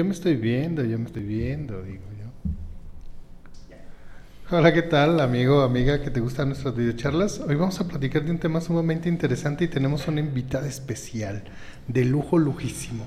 Yo me estoy viendo, yo me estoy viendo, digo yo. Hola, ¿qué tal, amigo, amiga, que te gustan nuestras videocharlas? Hoy vamos a platicar de un tema sumamente interesante y tenemos una invitada especial, de lujo lujísimo.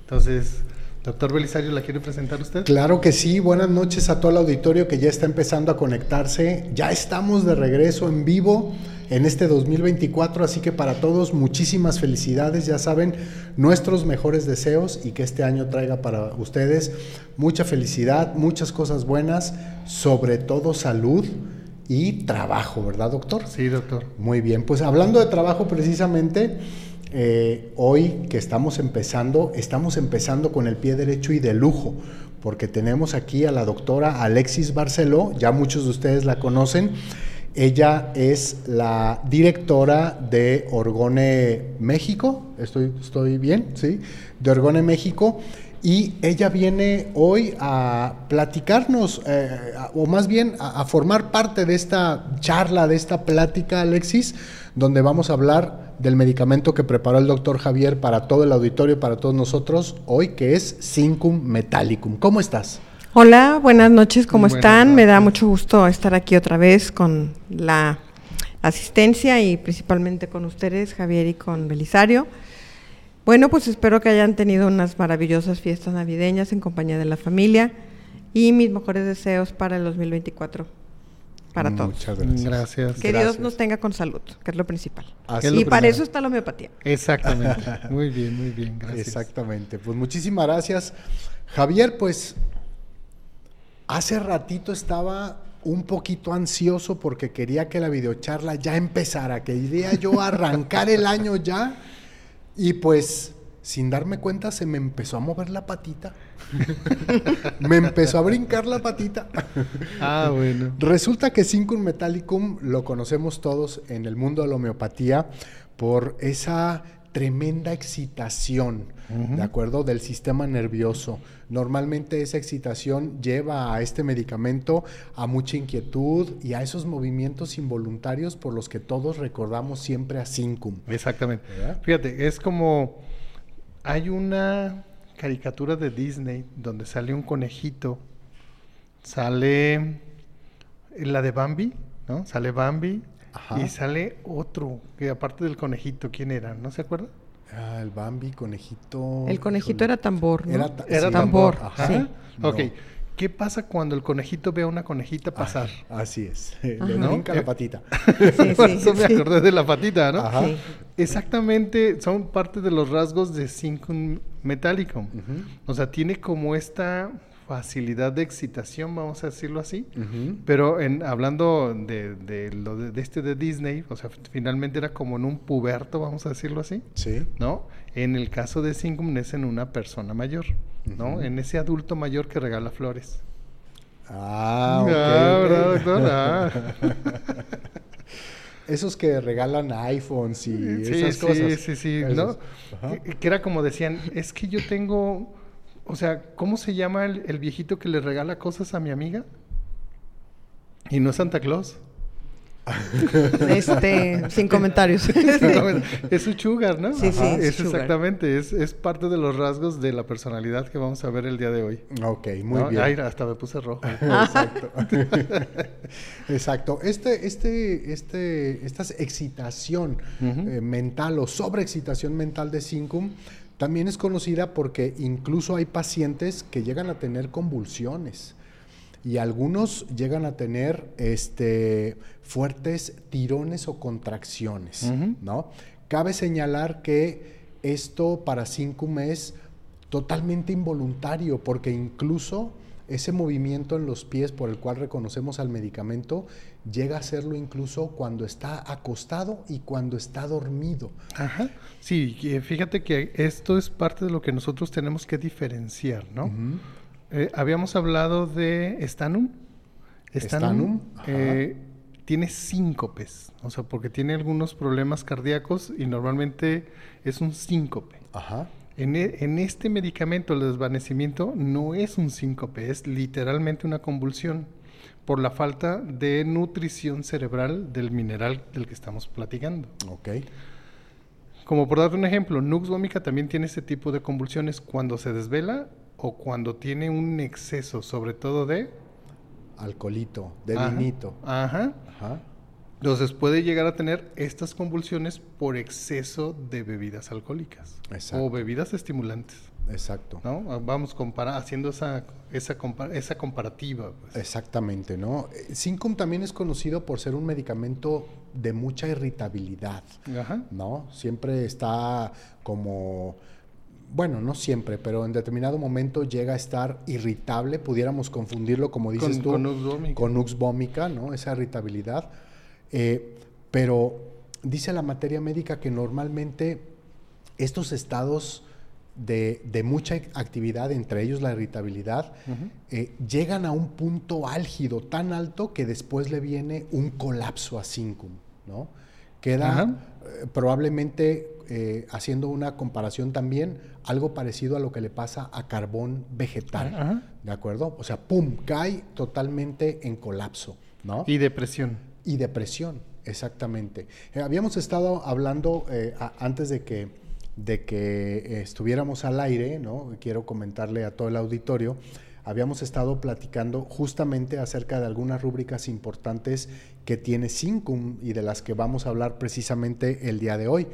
Entonces, doctor Belisario, ¿la quiere presentar usted? Claro que sí, buenas noches a todo el auditorio que ya está empezando a conectarse. Ya estamos de regreso en vivo en este 2024, así que para todos muchísimas felicidades, ya saben, nuestros mejores deseos y que este año traiga para ustedes mucha felicidad, muchas cosas buenas, sobre todo salud y trabajo, ¿verdad, doctor? Sí, doctor. Muy bien, pues hablando de trabajo precisamente, eh, hoy que estamos empezando, estamos empezando con el pie derecho y de lujo, porque tenemos aquí a la doctora Alexis Barceló, ya muchos de ustedes la conocen. Ella es la directora de Orgone México, estoy, estoy bien, ¿sí? De Orgone México. Y ella viene hoy a platicarnos, eh, o más bien a, formar parte de esta charla, de esta plática, Alexis, donde vamos a hablar del medicamento que preparó el doctor Javier para todo el auditorio, para todos nosotros, hoy, que es Cincum Metallicum. ¿Cómo estás? Hola, buenas noches, ¿cómo buenas están? Noches. Me da mucho gusto estar aquí otra vez con la asistencia y principalmente con ustedes, Javier y con Belisario. Bueno, pues espero que hayan tenido unas maravillosas fiestas navideñas en compañía de la familia y mis mejores deseos para el 2024 para todos. Muchas gracias. gracias. Que gracias. Dios nos tenga con salud, que es lo principal. Así y lo para eso está la homeopatía. Exactamente. muy bien, muy bien. Gracias. Exactamente. Pues muchísimas gracias. Javier, pues hace ratito estaba un poquito ansioso porque quería que la videocharla ya empezara, que iría yo a arrancar el año ya y pues sin darme cuenta se me empezó a mover la patita. me empezó a brincar la patita. Ah, bueno. Resulta que Cincum Metallicum lo conocemos todos en el mundo de la homeopatía por esa tremenda excitación, uh -huh. ¿de acuerdo? Del sistema nervioso. Normalmente esa excitación lleva a este medicamento a mucha inquietud y a esos movimientos involuntarios por los que todos recordamos siempre a Cincum. Exactamente. ¿verdad? Fíjate, es como hay una caricatura de Disney donde sale un conejito, sale la de Bambi, ¿no? Sale Bambi Ajá. y sale otro, que aparte del conejito, ¿quién era? ¿No se acuerda? Ah, el Bambi, conejito. El conejito era tambor, ¿no? Era, ta era sí. tambor. Ajá. Sí. No. Ok. ¿Qué pasa cuando el conejito ve a una conejita pasar? Ah, así es. Le brinca Eh, la patita. Sí, Por sí, eso me acordé de la patita, ¿no? Ajá. Sí. Exactamente, son parte de los rasgos de Cincum Metallicum. Uh -huh. O sea, tiene como esta facilidad de excitación, vamos a decirlo así. Uh -huh. Pero en, hablando de, de lo de, de, este de Disney, o sea, finalmente era como en un puberto, vamos a decirlo así. Sí. ¿No? En el caso de Cincum es en una persona mayor, ¿no? En ese adulto mayor que regala flores. Ah, ok. Ah. ¿verdad, doctor? Ah. Esos que regalan iPhones y Sí, esas sí, cosas. sí, sí, Esos. ¿no? Que era como decían, es que yo tengo, o sea, ¿cómo se llama el, el viejito que le regala cosas a mi amiga? Y no es Santa Claus. Este, sin comentarios. es su sugar, ¿no? Sí, sí, Ajá, es es sugar. exactamente, es, es parte de los rasgos de la personalidad que vamos a ver el día de hoy. Ok, muy ¿no? bien. Ay, hasta me puse rojo. Exacto. Exacto. Este, este, este, esta excitación eh, mental o sobreexcitación mental de Cincum también es conocida porque incluso hay pacientes que llegan a tener convulsiones y algunos llegan a tener este, fuertes tirones o contracciones. ¿no? Cabe señalar que esto para Cincum es totalmente involuntario porque incluso ese movimiento en los pies por el cual reconocemos al medicamento llega a hacerlo incluso cuando está acostado y cuando está dormido. Ajá. Sí, fíjate que esto es parte de lo que nosotros tenemos que diferenciar, ¿no? Eh, habíamos hablado de Stanum. Stanum, eh, tiene síncopes, o sea, porque tiene algunos problemas cardíacos y normalmente es un síncope. Ajá. En, e, en, este medicamento, el desvanecimiento, no es un síncope, es literalmente una convulsión por la falta de nutrición cerebral del mineral del que estamos platicando. Ok. Como por darte un ejemplo, Nux vomica también tiene ese tipo de convulsiones cuando se desvela o cuando tiene un exceso, sobre todo de... Alcoholito, de vinito. Ajá. Ajá. Entonces puede llegar a tener estas convulsiones por exceso de bebidas alcohólicas o bebidas estimulantes. Exacto. ¿no? Vamos haciendo esa, esa, esa comparativa. Pues. Exactamente, ¿no? Syncum también es conocido por ser un medicamento de mucha irritabilidad, Ajá. ¿no? Siempre está como bueno, no siempre, pero en determinado momento llega a estar irritable, pudiéramos confundirlo, como dices tú, con nux vomica, ¿no? Esa irritabilidad. Eh, pero dice la materia médica que normalmente estos estados de, mucha actividad, entre ellos la irritabilidad, eh, llegan a un punto álgido tan alto que después le viene un colapso a síncum, ¿no? Queda eh, probablemente, haciendo una comparación también, algo parecido a lo que le pasa a carbón vegetal, ¿de acuerdo? O sea, pum, cae totalmente en colapso, ¿no? Y depresión. Y depresión, exactamente. Eh, habíamos estado hablando eh, antes de que, de que estuviéramos al aire, ¿no? Quiero comentarle a todo el auditorio. Habíamos estado platicando justamente acerca de algunas rúbricas importantes que tiene Syncum y de las que vamos a hablar precisamente el día de hoy.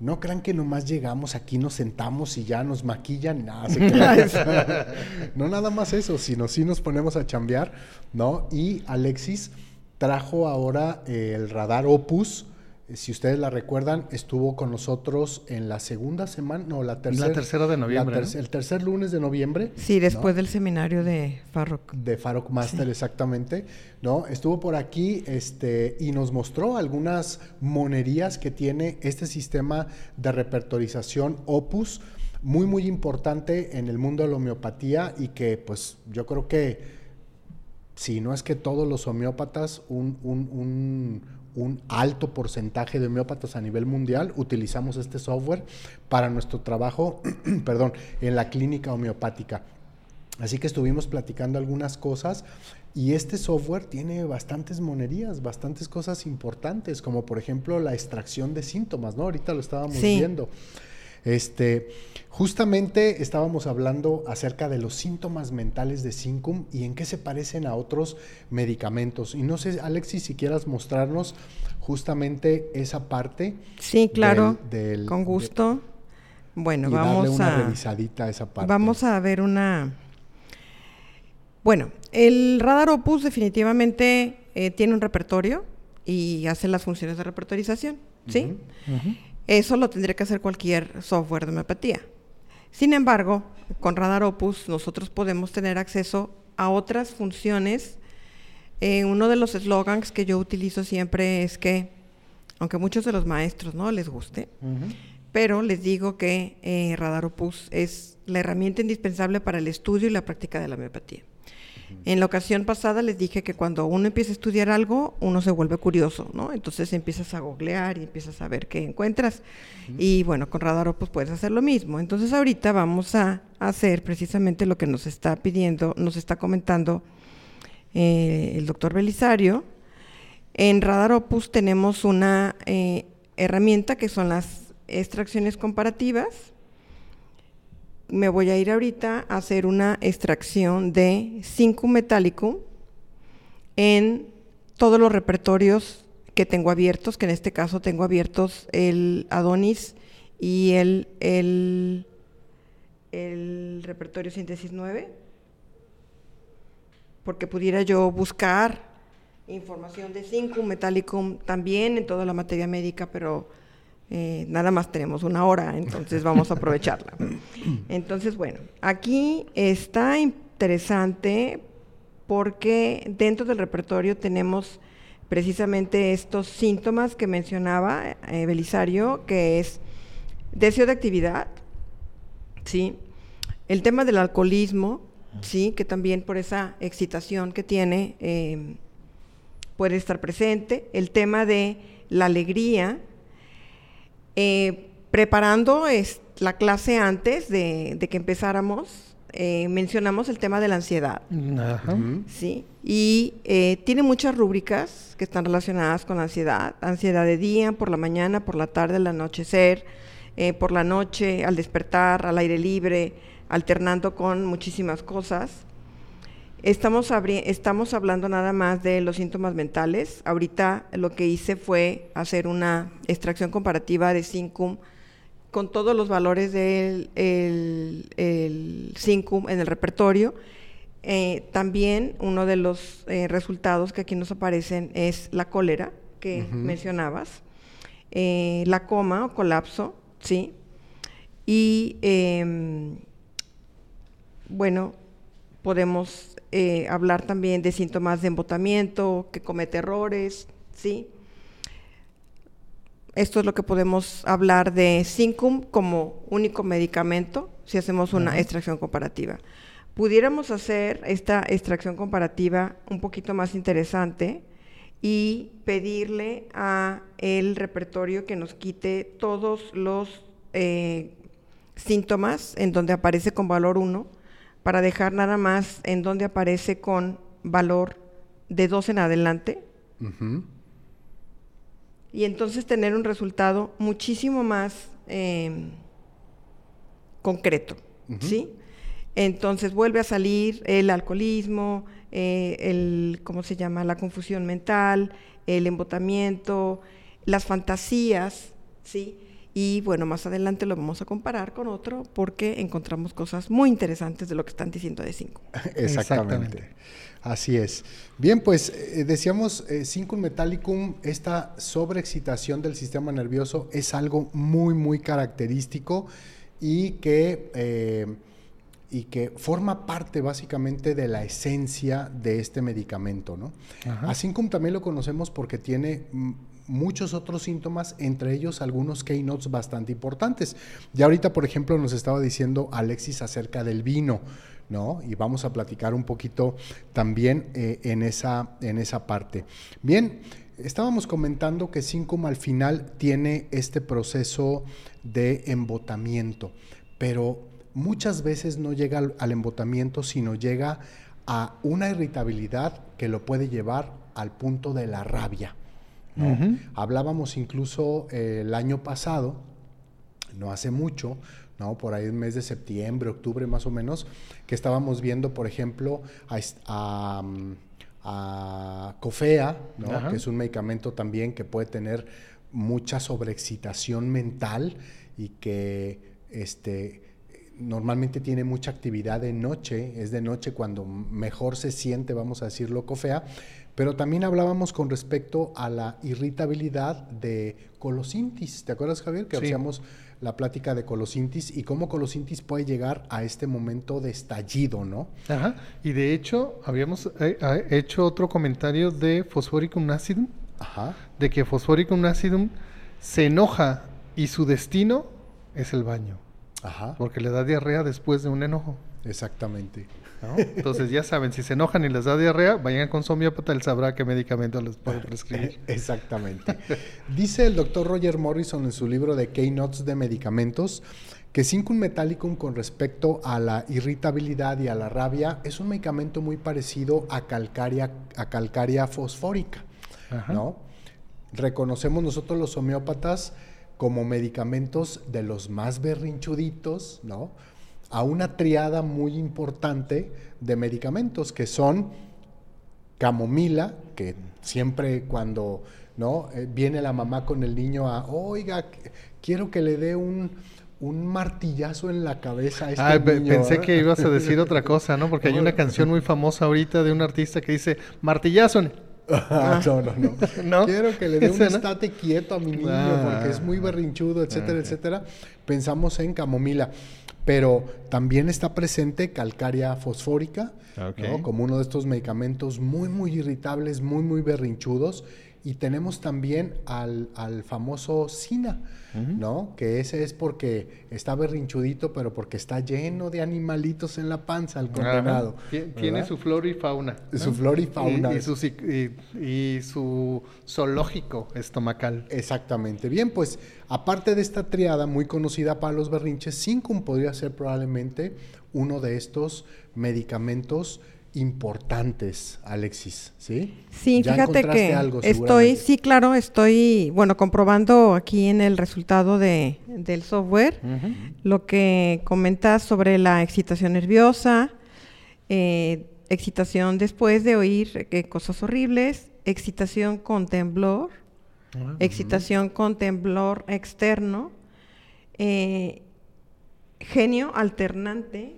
No crean que nomás llegamos aquí, nos sentamos y ya nos maquillan, nada, no nada más eso, sino sí nos ponemos a chambear, ¿no? Y Alexis trajo ahora eh, el radar Opus. Eh, si ustedes la recuerdan, estuvo con nosotros en la segunda semana, no, la tercera. La tercera de noviembre. El tercer lunes de noviembre. Sí, después del seminario de Farrock. De Farrock Master, exactamente. ¿no? Estuvo por aquí este, y nos mostró algunas monerías que tiene este sistema de repertorización Opus, muy, muy importante en el mundo de la homeopatía y que, pues, yo creo que si no es que todos los homeópatas, un, alto porcentaje de homeópatas a nivel mundial, utilizamos este software para nuestro trabajo, perdón, en la clínica homeopática. Así que estuvimos platicando algunas cosas y este software tiene bastantes monerías, bastantes cosas importantes, como por ejemplo la extracción de síntomas, ¿no? Ahorita lo estábamos viendo. Este, justamente estábamos hablando acerca de los síntomas mentales de Syncum y en qué se parecen a otros medicamentos. Y no sé, Alexis, si quieras mostrarnos justamente esa parte. Sí, claro, con gusto. bueno, vamos una a revisadita a esa parte. Vamos a ver una. Bueno, el radar Opus definitivamente eh, tiene un repertorio y hace las funciones de repertorización, ¿sí? Eso lo tendría que hacer cualquier software de homeopatía. Sin embargo, con Radar Opus nosotros podemos tener acceso a otras funciones. Eh, uno de los slogans que yo utilizo siempre es que, aunque muchos de los maestros no les guste, pero les digo que eh, Radar Opus es la herramienta indispensable para el estudio y la práctica de la homeopatía. En la ocasión pasada les dije que cuando uno empieza a estudiar algo, uno se vuelve curioso, ¿no? Entonces empiezas a googlear y empiezas a ver qué encuentras. Y bueno, con Radar pues puedes hacer lo mismo. Entonces ahorita vamos a hacer precisamente lo que nos está pidiendo, nos está comentando eh, el doctor Belisario. En Radar Opus tenemos una eh, herramienta que son las extracciones comparativas me voy a ir ahorita a hacer una extracción de 5 metálico en todos los repertorios que tengo abiertos, que en este caso tengo abiertos el Adonis y el, el, repertorio síntesis 9, porque pudiera yo buscar información de 5 metálico también en toda la materia médica, pero eh, nada más tenemos una hora, entonces vamos a aprovecharla. Entonces, bueno, aquí está interesante porque dentro del repertorio tenemos precisamente estos síntomas que mencionaba eh, Belisario, que es deseo de actividad, ¿sí? El tema del alcoholismo, ¿sí? Que también por esa excitación que tiene em, puede estar presente. El tema de la alegría, eh, preparando la clase antes de, que empezáramos, eh, mencionamos el tema de la ansiedad. ¿sí? Y eh, tiene muchas rúbricas que están relacionadas con la ansiedad. Ansiedad de día, por la mañana, por la tarde, al anochecer, por la noche, al despertar, al aire libre, alternando con muchísimas cosas. Estamos, estamos hablando nada más de los síntomas mentales. Ahorita lo que hice fue hacer una extracción comparativa de SINCUM con todos los valores del el, el SINCUM en el repertorio. Eh, también uno de los eh, resultados que aquí nos aparecen es la cólera que mencionabas, eh, la coma o colapso, ¿sí? Y em, bueno, podemos eh, hablar también de síntomas de embotamiento, que comete errores, ¿sí? Esto es lo que podemos hablar de Syncum como único medicamento si hacemos una extracción comparativa. Pudiéramos hacer esta extracción comparativa un poquito más interesante y pedirle a el repertorio que nos quite todos los eh, síntomas en donde aparece con valor 1 para dejar nada más en donde aparece con valor de 2 en adelante. Y entonces tener un resultado muchísimo más em, concreto, ¿sí? Entonces vuelve a salir el alcoholismo, eh, el, ¿cómo se llama? La confusión mental, el embotamiento, las fantasías, ¿sí? Y bueno, más adelante lo vamos a comparar con otro porque encontramos cosas muy interesantes de lo que están diciendo de 5. Exactamente. Así es. Bien, pues eh, decíamos, eh, metallicum, esta sobreexcitación del sistema nervioso es algo muy, muy característico y que, eh, y que forma parte básicamente de la esencia de este medicamento. ¿no? A también lo conocemos porque tiene mm, muchos otros síntomas, entre ellos algunos keynotes bastante importantes. Ya ahorita, por ejemplo, nos estaba diciendo Alexis acerca del vino, ¿no? Y vamos a platicar un poquito también eh, en, esa, en esa parte. Bien, estábamos comentando que Syncum al final tiene este proceso de embotamiento, pero muchas veces no llega al embotamiento, sino llega a una irritabilidad que lo puede llevar al punto de la rabia. Hablábamos incluso eh, el año pasado, no hace mucho, ¿no? por ahí el mes de septiembre, octubre más o menos, que estábamos viendo, por ejemplo, a, COFEA, que es un medicamento también que puede tener mucha sobreexcitación mental y que este, normalmente tiene mucha actividad de noche, es de noche cuando mejor se siente, vamos a decirlo, COFEA, pero también hablábamos con respecto a la irritabilidad de colosintis. ¿Te acuerdas, Javier? Que hacíamos la plática de colosintis y cómo colosintis puede llegar a este momento de estallido, ¿no? Ajá. Y de hecho, habíamos eh, hecho otro comentario de Fosforicum acidum. Ajá. De que Fosforicum acidum se enoja y su destino es el baño. Ajá. Porque le da diarrea después de un enojo. Exactamente. Entonces ya saben, si se enojan y les da diarrea, vayan con su homeópata, él sabrá qué medicamento les puede prescribir. Exactamente. Dice el doctor Roger Morrison en su libro de Keynotes de medicamentos que Cincum Metallicum con respecto a la irritabilidad y a la rabia es un medicamento muy parecido a calcaria, a calcaria fosfórica, ¿no? Reconocemos nosotros los homeópatas como medicamentos de los más berrinchuditos, ¿no? A una triada muy importante de medicamentos que son camomila, que siempre cuando ¿no? Eh, viene la mamá con el niño a, oiga, quiero que le dé un, martillazo en la cabeza a este niño. Pensé que ibas a decir otra cosa, ¿no? Porque hay una canción muy famosa ahorita de un artista que dice, martillazo Ah, no, no, no, Quiero que le dé un estate quieto a mi niño ah. porque es muy berrinchudo, etcétera, etcétera. Pensamos en camomila. Pero también está presente calcaria fosfórica, como uno de estos medicamentos muy, muy irritables, muy, muy berrinchudos y tenemos también al, famoso Sina, ¿no? Que ese es porque está berrinchudito, pero porque está lleno de animalitos en la panza, el condenado. Tiene su flora y fauna. Su flora y fauna. Y, su, y, su, zoológico estomacal. Exactamente. Bien, pues aparte de esta triada muy conocida para los berrinches, Cincum podría ser probablemente uno de estos medicamentos importantes, Alexis, ¿sí? Sí, fíjate que estoy, sí, claro, estoy, bueno, comprobando aquí en el resultado de, del software lo que comentas sobre la excitación nerviosa, eh, excitación después de oír eh, cosas horribles, excitación con temblor, ah, excitación con temblor externo, eh, genio alternante,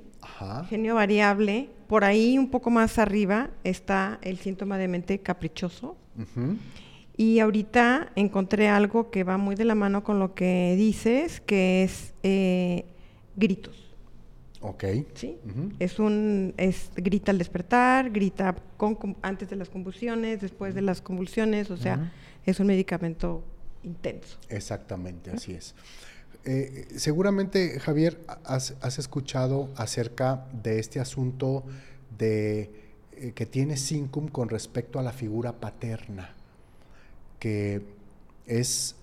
genio variable, por ahí un poco más arriba está el síntoma de mente caprichoso. Y ahorita encontré algo que va muy de la mano con lo que dices, que es eh, gritos. Ok. Sí. Es un, es, grita al despertar, grita antes de las convulsiones, después de las convulsiones, o sea, es un medicamento intenso. Exactamente, así es. Eh, seguramente, Javier, has, escuchado acerca de este asunto de eh, que tiene Syncum con respecto a la figura paterna, que es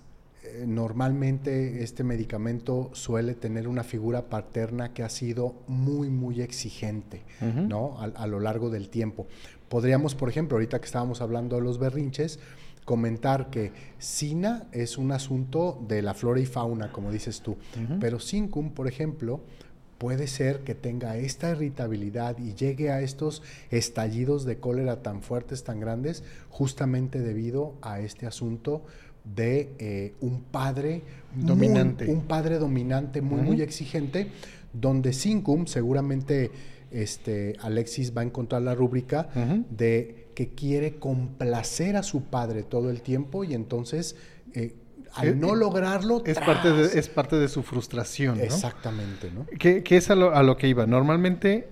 eh, normalmente este medicamento suele tener una figura paterna que ha sido muy, muy exigente, ¿no? A, a, lo largo del tiempo. Podríamos, por ejemplo, ahorita que estábamos hablando de los berrinches, comentar que SINA es un asunto de la flora y fauna, como dices tú, pero SINCUM, por ejemplo, puede ser que tenga esta irritabilidad y llegue a estos estallidos de cólera tan fuertes, tan grandes, justamente debido a este asunto de eh, un padre dominante. un padre dominante muy, muy exigente, donde SINCUM seguramente este, Alexis va a encontrar la rúbrica de que quiere complacer a su padre todo el tiempo y entonces eh, al eh, no eh, lograrlo... Es parte, de, es parte de su frustración. Exactamente, ¿no? Que, es a lo, que iba. Normalmente,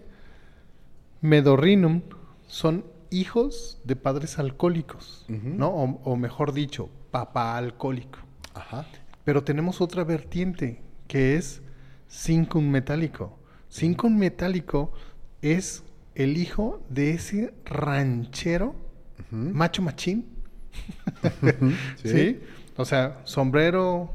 Medorrinum son hijos de padres alcohólicos, ¿no? O, mejor dicho, papá alcohólico. Ajá. Pero tenemos otra vertiente que es Cincum metálico. Cincum metálico es el hijo de ese ranchero, macho machín. ¿Sí? O sea, sombrero,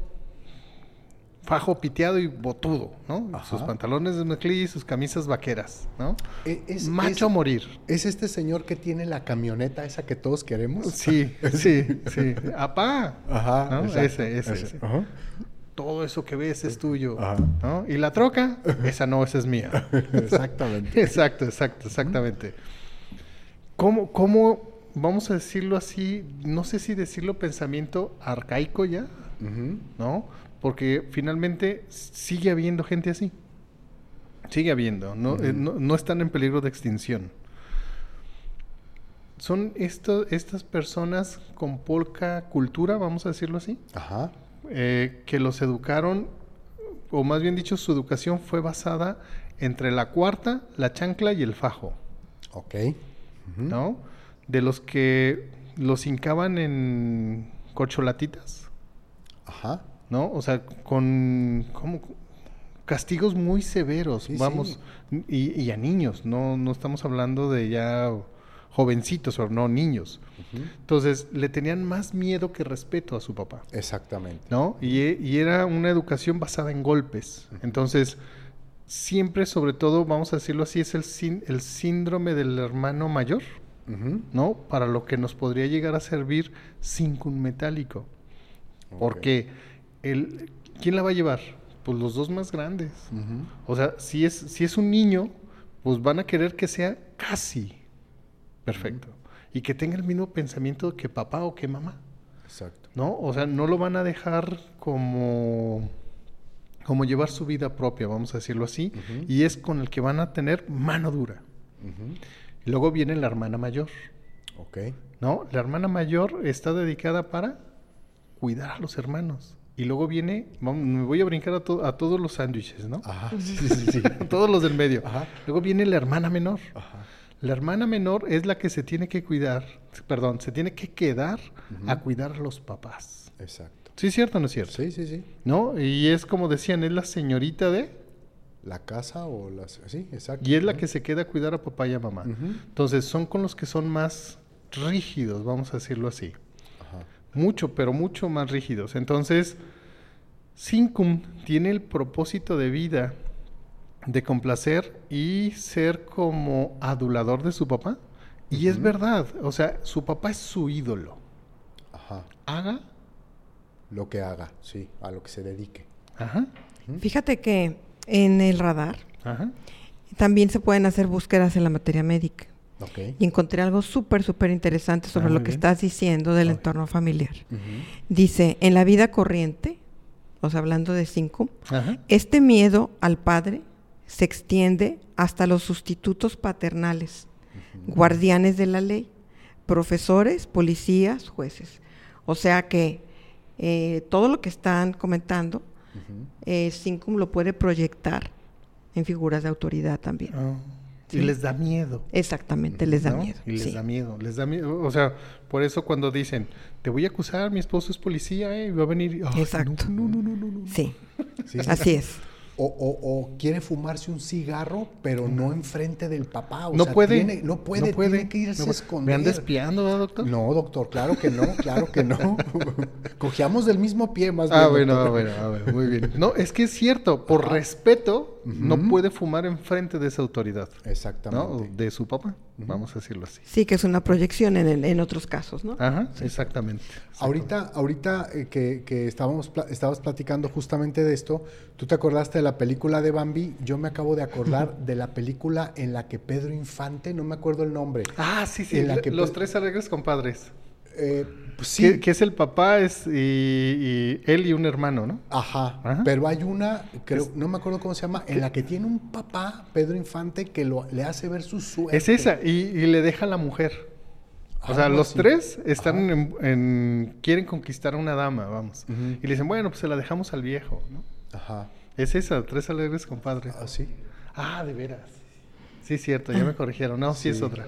fajo piteado y botudo, ¿no? Sus pantalones de mezclilla sus camisas vaqueras, ¿no? E, es, Macho a morir. ¿Es este señor que tiene la camioneta esa que todos queremos? Sí, sí, sí. Apá. Ajá. Ese, ese, ese. Ajá todo eso que ves es tuyo. ¿no? Y la troca, esa no, esa es mía. Exactamente. exacto, exacto, exactamente. ¿Cómo, ¿Cómo, vamos a decirlo así, no sé si decirlo pensamiento arcaico ya, ¿no? Porque finalmente sigue habiendo gente así. Sigue habiendo, no, eh, no, están en peligro de extinción. Son estas personas con poca cultura, vamos a decirlo así. Ajá eh, que los educaron, o más bien dicho, su educación fue basada entre la cuarta, la chancla y el fajo. Ok. ¿No? De los que los hincaban en corcholatitas. Ajá. ¿No? O sea, con como castigos muy severos, vamos, Y, y, a niños, no, no estamos hablando de ya jovencitos o no niños. Entonces, le tenían más miedo que respeto a su papá. Exactamente. ¿No? Y, era una educación basada en golpes. Entonces, siempre, sobre todo, vamos a decirlo así, es el, el síndrome del hermano mayor, ¿no? Para lo que nos podría llegar a servir sin un metálico. Porque el, ¿quién la va a llevar? Pues los dos más grandes. O sea, si es, si es un niño, pues van a querer que sea casi Perfecto. Y que tenga el mismo pensamiento que papá o que mamá. Exacto. ¿No? O sea, no lo van a dejar como, como llevar su vida propia, vamos a decirlo así, y es con el que van a tener mano dura. Y luego viene la hermana mayor. Ok. ¿No? La hermana mayor está dedicada para cuidar a los hermanos. Y luego viene, vamos, me voy a brincar a, to- a todos los sándwiches, ¿no? Ajá. Sí, sí, sí. Todos los del medio. Ajá. Luego viene la hermana menor. Ajá. La hermana menor es la que se tiene que cuidar, perdón, se tiene que quedar a cuidar a los papás. Exacto. ¿Sí es cierto o no es cierto? Sí, sí, sí. ¿No? Y es como decían, es la señorita de... La casa o las... Sí, exacto. Y es la que se queda a cuidar a papá y a mamá. Entonces son con los que son más rígidos, vamos a decirlo así. Ajá. Mucho, pero mucho más rígidos. Entonces, Syncum tiene el propósito de vida de complacer y ser como adulador de su papá. Y es verdad, o sea, su papá es su ídolo. Ajá. Haga, Lo que haga, sí, a lo que se dedique. ajá, Fíjate que en el radar ajá. también se pueden hacer búsquedas en la materia médica. Ok. Y encontré algo súper, súper interesante sobre Ah, lo que bien. estás diciendo del entorno familiar. Dice, en la vida corriente, o sea, hablando de cinco, Ajá. este miedo al padre se extiende hasta los sustitutos paternales, guardianes de la ley, profesores, policías, jueces. O sea que eh, todo lo que están comentando, eh, Syncum lo puede proyectar en figuras de autoridad también. Ah, Sí. Y les da miedo. Exactamente, les da ¿no? miedo. Y les sí. da miedo, les da miedo. O sea, por eso cuando dicen, te voy a acusar, mi esposo es policía, ¿eh? y va a venir. Exacto. No, no, no, no, no. no. Sí, Sí, sí. así es. O, o- o quiere fumarse un cigarro, pero no enfrente del papá. O no, sea, puede, tiene- no puede. tiene que irse no a puede. esconder. ¿Me anda espiando, verdad, doctor? No, doctor, claro que no, claro que no. Cogíamos del mismo pie, más Ah, bien. bueno, ah, bueno, ah, bueno, muy bien. No, es que es cierto, por respeto, no puede fumar enfrente de esa autoridad, ¿no? Exactamente. De su papá, vamos a decirlo así. Sí, que es una proyección en, el- en otros casos, ¿no? Ajá, exactamente. Ahorita, ahorita eh, que, que estábamos estabas platicando justamente de esto, tú te acordaste de la película de Bambi, yo me acabo de acordar de la película en la que Pedro Infante, no me acuerdo el nombre, Ah, sí, sí, En la que los tres alegres compadres. Eh, pues sí, Que, que es el papá es y, y él y un hermano, ¿no? Ajá, Ajá. pero hay una, creo, no me acuerdo cómo se llama, en la que tiene un papá, Pedro Infante, que lo, le hace ver su suerte. Es esa, y, y le deja a la mujer. O sea, los tres están en, en- quieren conquistar a una dama, vamos. Y le dicen, bueno, pues se la dejamos al viejo, ¿no? Ajá, Es esa, tres alegres compadres. así. Ah, de veras. Sí, cierto, ya me corrigieron. No, sí, es Sí. otra.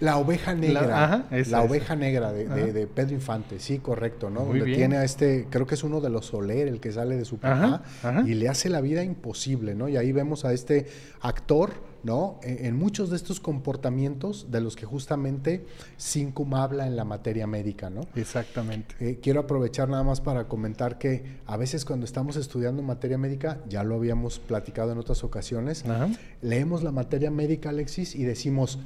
La oveja negra. La- ajá, esa, la esa. oveja negra de, de- Ajá. de Pedro Infante, sí, correcto, ¿no? Muy Donde bien. tiene a este, creo que es uno de los Soler, el que sale de su papá, Ajá, ajá. y le hace la vida imposible, ¿no? Y ahí vemos a este actor, ¿no? En, en muchos de estos comportamientos de los que justamente Syncum habla en la materia médica, ¿no? Exactamente. Eh, quiero aprovechar nada más para comentar que a veces cuando estamos estudiando materia médica, ya lo habíamos platicado en otras ocasiones, leemos la materia médica, Alexis, y decimos,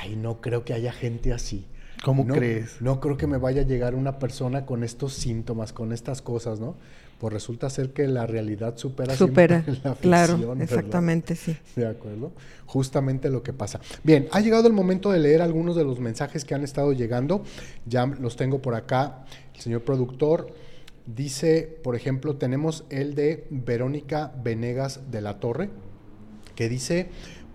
ay, no creo que haya gente así. ¿Cómo No- crees? No creo que me vaya a llegar una persona con estos síntomas, con estas cosas, ¿no? Pues resulta ser que la realidad supera, Supera, siempre la claro, ficción, ¿verdad? exactamente, sí. De acuerdo. Justamente lo que pasa. Bien, ha llegado el momento de leer algunos de los mensajes que han estado llegando. Ya los tengo por acá. El señor productor dice, por ejemplo, tenemos el de Verónica Venegas de la Torre, que dice,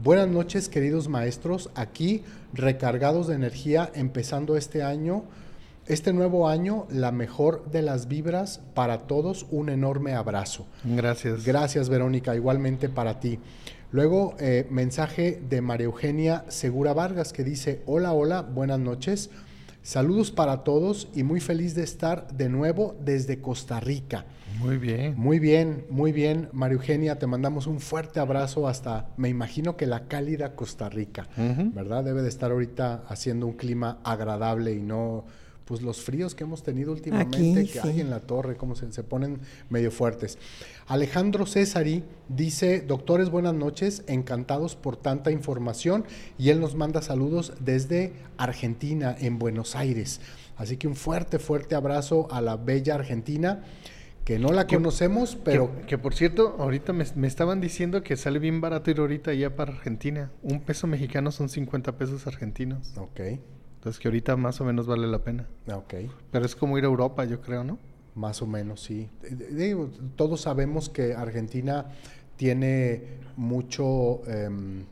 buenas noches queridos maestros, aquí recargados de energía, empezando este año. Este nuevo año, la mejor de las vibras para todos, un enorme abrazo. Gracias. Gracias, Verónica, igualmente para ti. Luego, eh, mensaje de María Eugenia Segura Vargas que dice, hola, hola, buenas noches. Saludos para todos y muy feliz de estar de nuevo desde Costa Rica. Muy bien. Muy bien, muy bien, María Eugenia, te mandamos un fuerte abrazo hasta, me imagino que la cálida Costa Rica. ¿verdad? Debe de estar ahorita haciendo un clima agradable y no, pues los fríos que hemos tenido últimamente, Aquí, que sí. hay en la torre, como se, se ponen medio fuertes. Alejandro Césari dice, doctores, buenas noches, encantados por tanta información y él nos manda saludos desde Argentina, en Buenos Aires. Así que un fuerte, fuerte abrazo a la bella Argentina, que no la Que- conocemos, pero... Que, que, por cierto, ahorita me, me estaban diciendo que sale bien barato ir ahorita ya para Argentina. Un peso mexicano son 50 pesos argentinos. Ok, Entonces que ahorita más o menos vale la pena. ok. Pero es como ir a Europa, yo creo, ¿no? Más o menos, sí. Eh, Digo, todos sabemos que Argentina tiene mucho, em,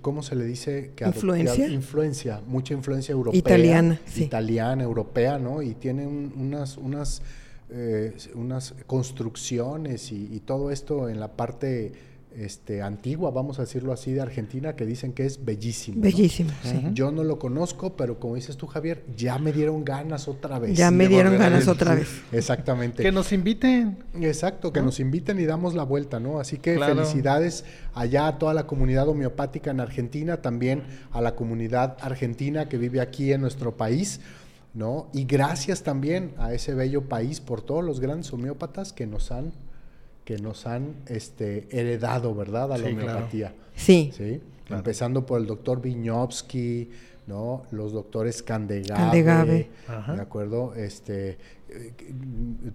¿cómo se le dice? Que influencia. influencia, mucha influencia europea. Italiana, sí. Italiana, europea, ¿no? Y tiene unas, unas, eh, unas construcciones y, y, todo esto en la parte este, antigua, vamos a decirlo así, de Argentina, que dicen que es bellísimo. Bellísimo, sí. Yo no lo conozco, pero como dices tú, Javier, ya me dieron ganas otra vez. Ya me dieron ganas otra vez. Exactamente. Que nos inviten. Exacto, que nos inviten y damos la vuelta, ¿no? Así que felicidades allá a toda la comunidad homeopática en Argentina, también a la comunidad argentina que vive aquí en nuestro país. ¿No? Y gracias también a ese bello país por todos los grandes homeópatas que nos han que nos han este, heredado, ¿verdad? A la homeopatía. Sí. ¿Sí? Empezando por el doctor Viñovsky, ¿no? Los doctores Candegave, ¿de acuerdo? Este,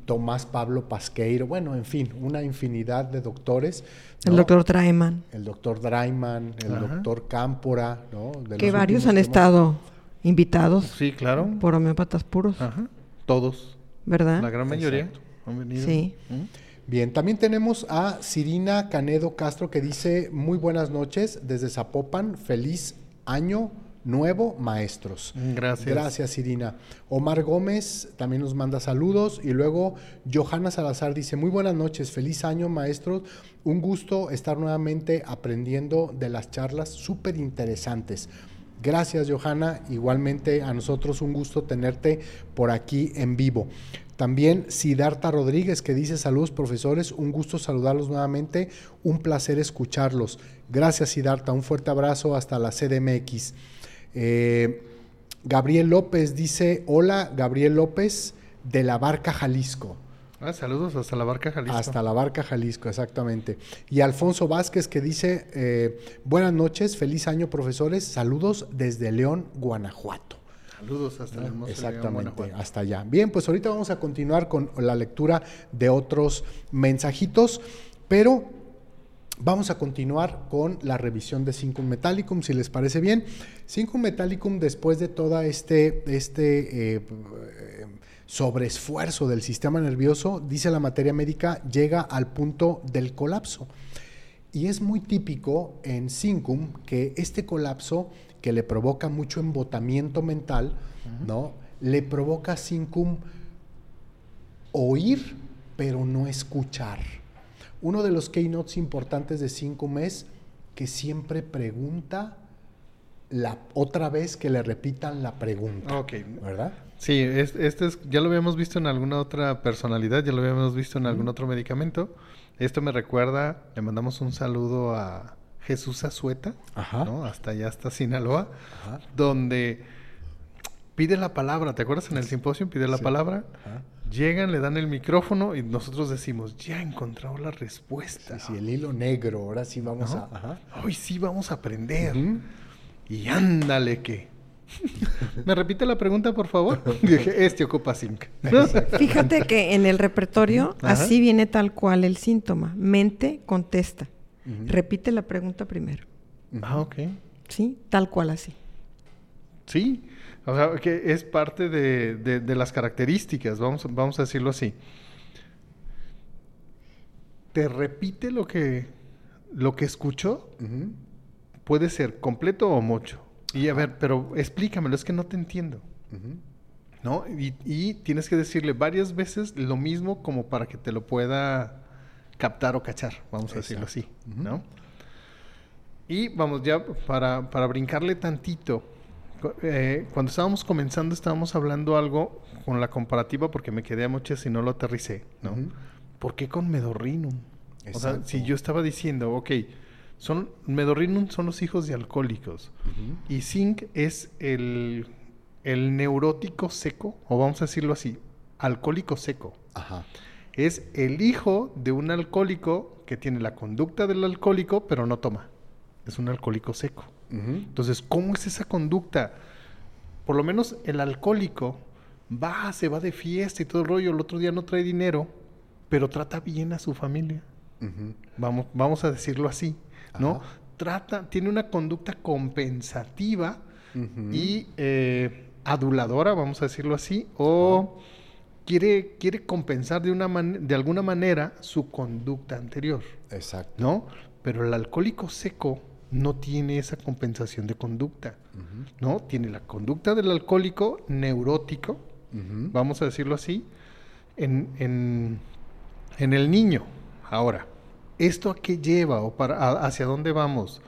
Tomás Pablo Pasqueiro, bueno, en fin, una infinidad de doctores. El doctor Draiman. El doctor Draiman, el doctor Cámpora, ¿no? que varios han estado invitados. Sí, claro. Por homeópatas puros. Ajá. Todos. ¿Verdad? La gran mayoría han venido. Sí. Bien, también tenemos a Cirina Canedo Castro que dice muy buenas noches desde Zapopan, feliz año nuevo, maestros. Gracias. Gracias, Cirina. Omar Gómez también nos manda saludos y luego Johanna Salazar dice muy buenas noches, feliz año, maestros. Un gusto estar nuevamente aprendiendo de las charlas súper interesantes. Gracias, Johanna. Igualmente a nosotros un gusto tenerte por aquí en vivo. También Sidarta Rodríguez que dice saludos profesores, un gusto saludarlos nuevamente, un placer escucharlos. Gracias Sidarta, un fuerte abrazo hasta la CDMX. Eh, Gabriel López dice, hola Gabriel López de la Barca Jalisco. Ah, saludos hasta la Barca Jalisco. Hasta la Barca Jalisco, exactamente. Y Alfonso Vázquez que dice, eh, buenas noches, feliz año profesores, saludos desde León, Guanajuato. Saludos hasta Exactamente, hasta allá. Bien, pues ahorita vamos a continuar con la lectura de otros mensajitos, pero vamos a continuar con la revisión de Cincum Metallicum, si les parece bien. Cincum Metallicum, después de todo este, este eh, sobreesfuerzo del sistema nervioso, dice la materia médica, llega al punto del colapso. Y es muy típico en Cincum que este colapso que le provoca mucho embotamiento mental, ¿no? Le provoca Sincum oír, pero no escuchar. Uno de los keynotes importantes de Sincum es que siempre pregunta la otra vez que le repitan la pregunta. Ok. ¿Verdad? Sí, este es, ya lo habíamos visto en alguna otra personalidad, ya lo habíamos visto en algún otro medicamento. Esto me recuerda, le mandamos un saludo a Jesús Azueta, ¿no? hasta allá, hasta Sinaloa, donde pide la palabra, ¿te acuerdas en el simposio? Pide la palabra, llegan, le dan el micrófono y nosotros decimos, ya encontrado la respuesta. Sí, el hilo negro, ahora sí vamos a... Hoy sí vamos a aprender. Y ándale que... ¿Me repite la pregunta, por favor? Dije, este ocupa zinc. Fíjate que en el repertorio así viene tal cual el síntoma. Mente contesta. Repite la pregunta primero. Ah, ok. Sí, tal cual así. Sí, o sea, que es parte de, las características, vamos, vamos a decirlo así. Te repite lo que, lo que escuchó, puede ser completo o mucho. Y a ver, pero explícamelo, es que no te entiendo. ¿No? Y, tienes que decirle varias veces lo mismo como para que te lo pueda captar o cachar, vamos a decirlo así, ¿no? Y vamos, ya para, brincarle tantito, eh, cuando estábamos comenzando estábamos hablando algo con la comparativa porque me quedé a muchas y no lo aterricé, ¿no? ¿Por qué con Medorrinum? O sea, si yo estaba diciendo, ok, son, Medorrinum son los hijos de alcohólicos y Zinc es el, el neurótico seco, o vamos a decirlo así, alcohólico seco. Ajá es el hijo de un alcohólico que tiene la conducta del alcohólico, pero no toma. Es un alcohólico seco. Entonces, ¿cómo es esa conducta? Por lo menos el alcohólico va, se va de fiesta y todo el rollo, el otro día no trae dinero, pero trata bien a su familia. vamos, vamos a decirlo así, ¿no? Trata, tiene una conducta compensativa y eh, aduladora, vamos a decirlo así, o quiere, quiere compensar de, una de alguna manera su conducta anterior. Exacto. ¿No? Pero el alcohólico seco no tiene esa compensación de conducta, ¿no? Tiene la conducta del alcohólico neurótico, vamos a decirlo así, en, en, en, el niño. Ahora, ¿esto a qué lleva o para, hacia dónde vamos?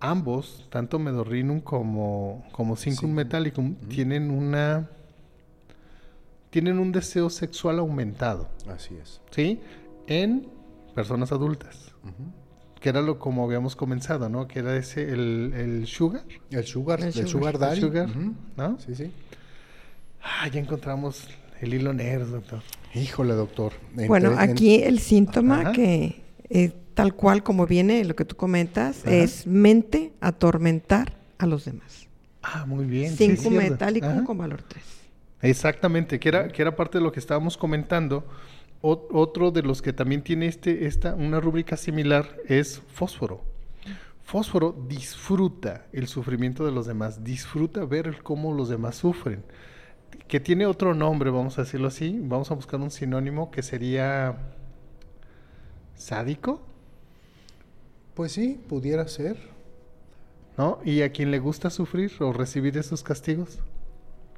Ambos, tanto Medorrinum como, como Cincum Metallicum, tienen una tienen un deseo sexual aumentado. Así es. ¿Sí? En personas adultas. Que era lo como habíamos comenzado, ¿no? Que era ese, el, el sugar. El sugar, el, sugar, daddy. El sugar, ¿no? Sí, sí. Ah, ya encontramos el hilo negro, doctor. Híjole, doctor. bueno, aquí el síntoma que eh, tal cual como viene lo que tú comentas es mente atormentar a los demás. Ah, muy bien. Cinco metálico con valor 3. Exactamente, que era, que era parte de lo que estábamos comentando. otro de los que también tiene este, esta, una rúbrica similar es fósforo. Fósforo disfruta el sufrimiento de los demás, disfruta ver cómo los demás sufren. Que tiene otro nombre, vamos a decirlo así. Vamos a buscar un sinónimo que sería sádico. Pues sí, pudiera ser. ¿No? ¿Y a quien le gusta sufrir o recibir esos castigos?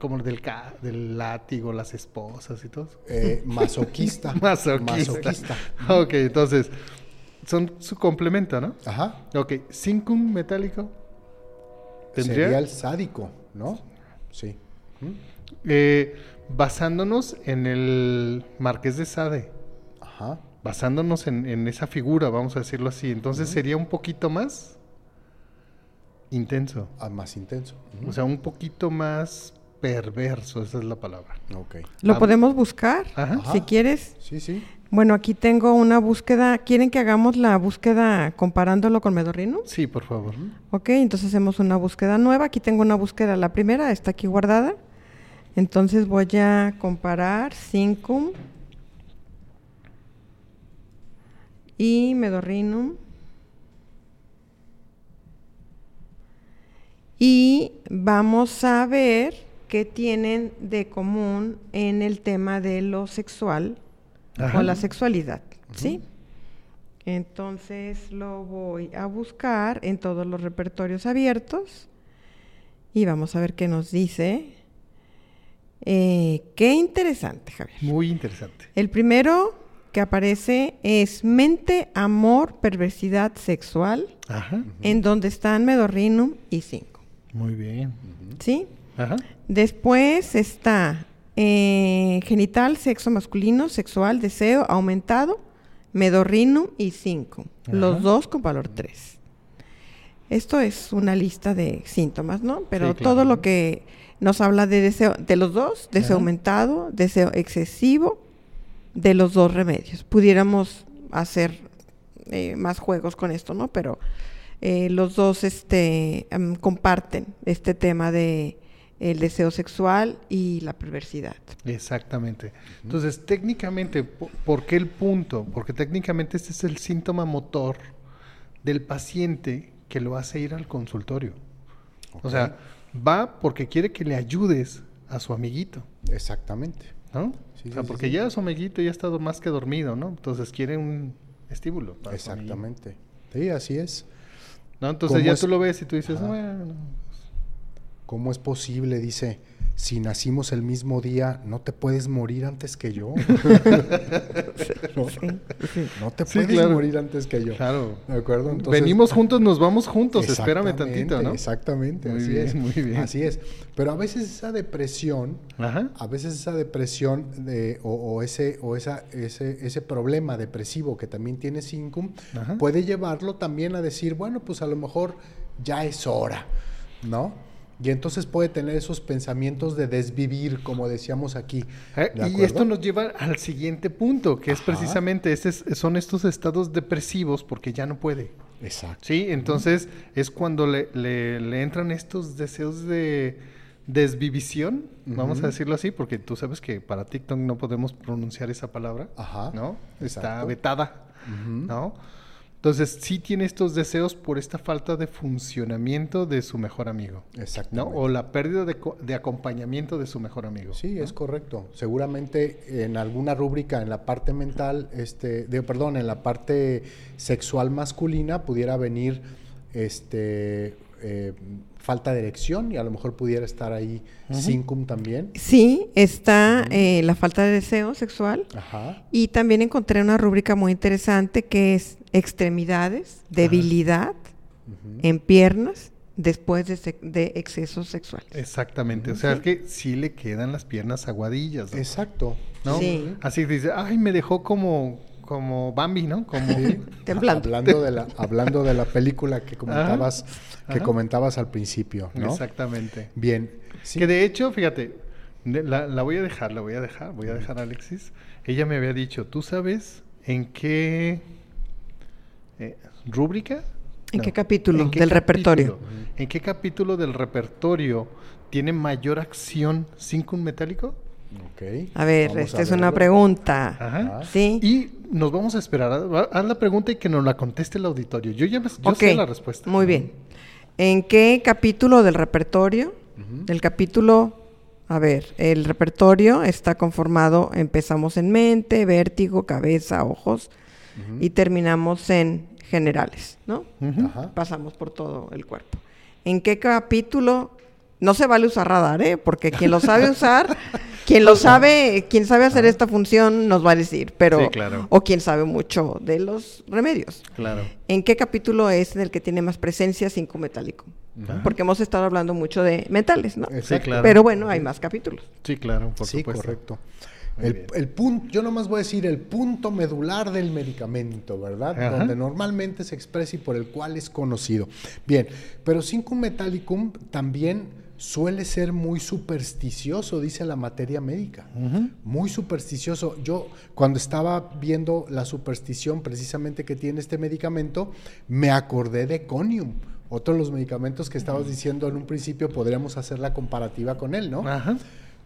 Como el del, del látigo, las esposas y todo. Eh, masoquista. masoquista. ok, entonces, son su complemento, ¿no? Ajá. Ok, cincum metálico. ¿Tendría? Sería el sádico, ¿no? Sí. Eh, basándonos en el Marqués de Sade. Ajá. Basándonos en, esa figura, vamos a decirlo así. Entonces sería un poquito más intenso. Ah, más intenso. O sea, un poquito más perverso, esa es la palabra. Okay. ¿Lo ah, podemos buscar? Si quieres. Sí, sí. Bueno, aquí tengo una búsqueda. ¿Quieren que hagamos la búsqueda comparándolo con Medorrino? Sí, por favor. Ok, entonces hacemos una búsqueda nueva. Aquí tengo una búsqueda, la primera está aquí guardada. Entonces voy a comparar Cincum y Medorrinum. Y vamos a ver que tienen de común en el tema de lo sexual o la sexualidad, ¿sí? Entonces lo voy a buscar en todos los repertorios abiertos y vamos a ver qué nos dice. Eh, qué interesante, Javier. Muy interesante. El primero que aparece es mente, amor, perversidad sexual, en donde están Medorrinum y cinco. Muy bien. ¿Sí? Después está eh, genital, sexo masculino, sexual, deseo, aumentado, medorrinum y 5. Los dos con valor 3. Esto es una lista de síntomas, ¿no? Pero todo lo que nos habla de deseo, de los dos, deseo aumentado, deseo excesivo, de los dos remedios. Pudiéramos hacer eh, más juegos con esto, ¿no? Pero eh, los dos este, em, comparten este tema de el deseo sexual y la perversidad. Exactamente. Entonces, técnicamente, ¿por qué el punto? Porque técnicamente este es el síntoma motor del paciente que lo hace ir al consultorio. O sea, va porque quiere que le ayudes a su amiguito. Exactamente. ¿No? O sea, porque ya su amiguito ya ha estado más que dormido, ¿no? Entonces quiere un estímulo. Exactamente. Sí, así es. ¿No? Entonces ya tú lo ves y tú dices, bueno, ¿Cómo es posible? Dice, si nacimos el mismo día, ¿no te puedes morir antes que yo? no, te puedes morir antes que yo. Claro. ¿De acuerdo? Venimos juntos, nos vamos juntos, espérame tantito, ¿no? Exactamente, así es. Muy bien. Así es. Pero a veces esa depresión, a veces esa depresión de, o, ese, o esa, ese, ese problema depresivo que también tiene Syncum, puede llevarlo también a decir, bueno, pues a lo mejor ya es hora, ¿no? Y entonces puede tener esos pensamientos de desvivir, como decíamos aquí. Eh, y esto nos lleva al siguiente punto, que es precisamente, este son estos estados depresivos porque ya no puede. Exacto. Sí, entonces es cuando le, le, entran estos deseos de desvivisión, vamos a decirlo así, porque tú sabes que para TikTok no podemos pronunciar esa palabra, Ajá, ¿no? Está vetada, ¿no? Entonces, sí tiene estos deseos por esta falta de funcionamiento de su mejor amigo. Exacto. ¿no? O la pérdida de, acompañamiento de su mejor amigo. Sí, es correcto. Seguramente en alguna rúbrica en la parte mental, este, de, perdón, en la parte sexual masculina pudiera venir este, eh, falta de erección y a lo mejor pudiera estar ahí uh también. Sí, está eh, la falta de deseo sexual. Ajá. Y también encontré una rúbrica muy interesante que es extremidades, debilidad en piernas después de, exceso sexual. Exactamente, o sea, es que sí le quedan las piernas aguadillas. Exacto. ¿no? Sí. Así dice, ay, me dejó como como Bambi, ¿no? Como temblando. Hablando de la hablando de la película que comentabas que comentabas al principio, ¿no? Exactamente. Bien. Que de hecho, fíjate, la, voy a dejar, la voy a dejar, voy a dejar a Alexis. Ella me había dicho, ¿tú sabes en qué eh, rúbrica? ¿En qué capítulo del repertorio? ¿En qué capítulo del repertorio tiene mayor acción sin un metálico? A ver, esta es una pregunta. Ajá. Sí. Y nos vamos a esperar. Haz la pregunta y que nos la conteste el auditorio. Yo ya yo sé la respuesta. Muy bien. ¿En qué capítulo del repertorio? El capítulo, a ver, el repertorio está conformado, empezamos en mente, vértigo, cabeza, ojos y terminamos en generales, ¿no? Pasamos por todo el cuerpo. ¿En qué capítulo no se vale usar radar, ¿eh? Porque quien lo sabe usar, quien lo sabe, quien sabe hacer esta función nos va a decir, pero o quien sabe mucho de los remedios. Claro. ¿En qué capítulo es en el que tiene más presencia cinco metálico? Porque hemos estado hablando mucho de metales, ¿no? Sí, claro. Pero bueno, hay más capítulos. Sí, claro, por sí, supuesto. correcto. El, el, punto, yo nomás voy a decir el punto medular del medicamento, ¿verdad? Donde normalmente se expresa y por el cual es conocido. Bien, pero cinco metallicum también suele ser muy supersticioso, dice la materia médica. Muy supersticioso. Yo, cuando estaba viendo la superstición precisamente que tiene este medicamento, me acordé de Conium. Otro de los medicamentos que estabas diciendo en un principio, podríamos hacer la comparativa con él, ¿no?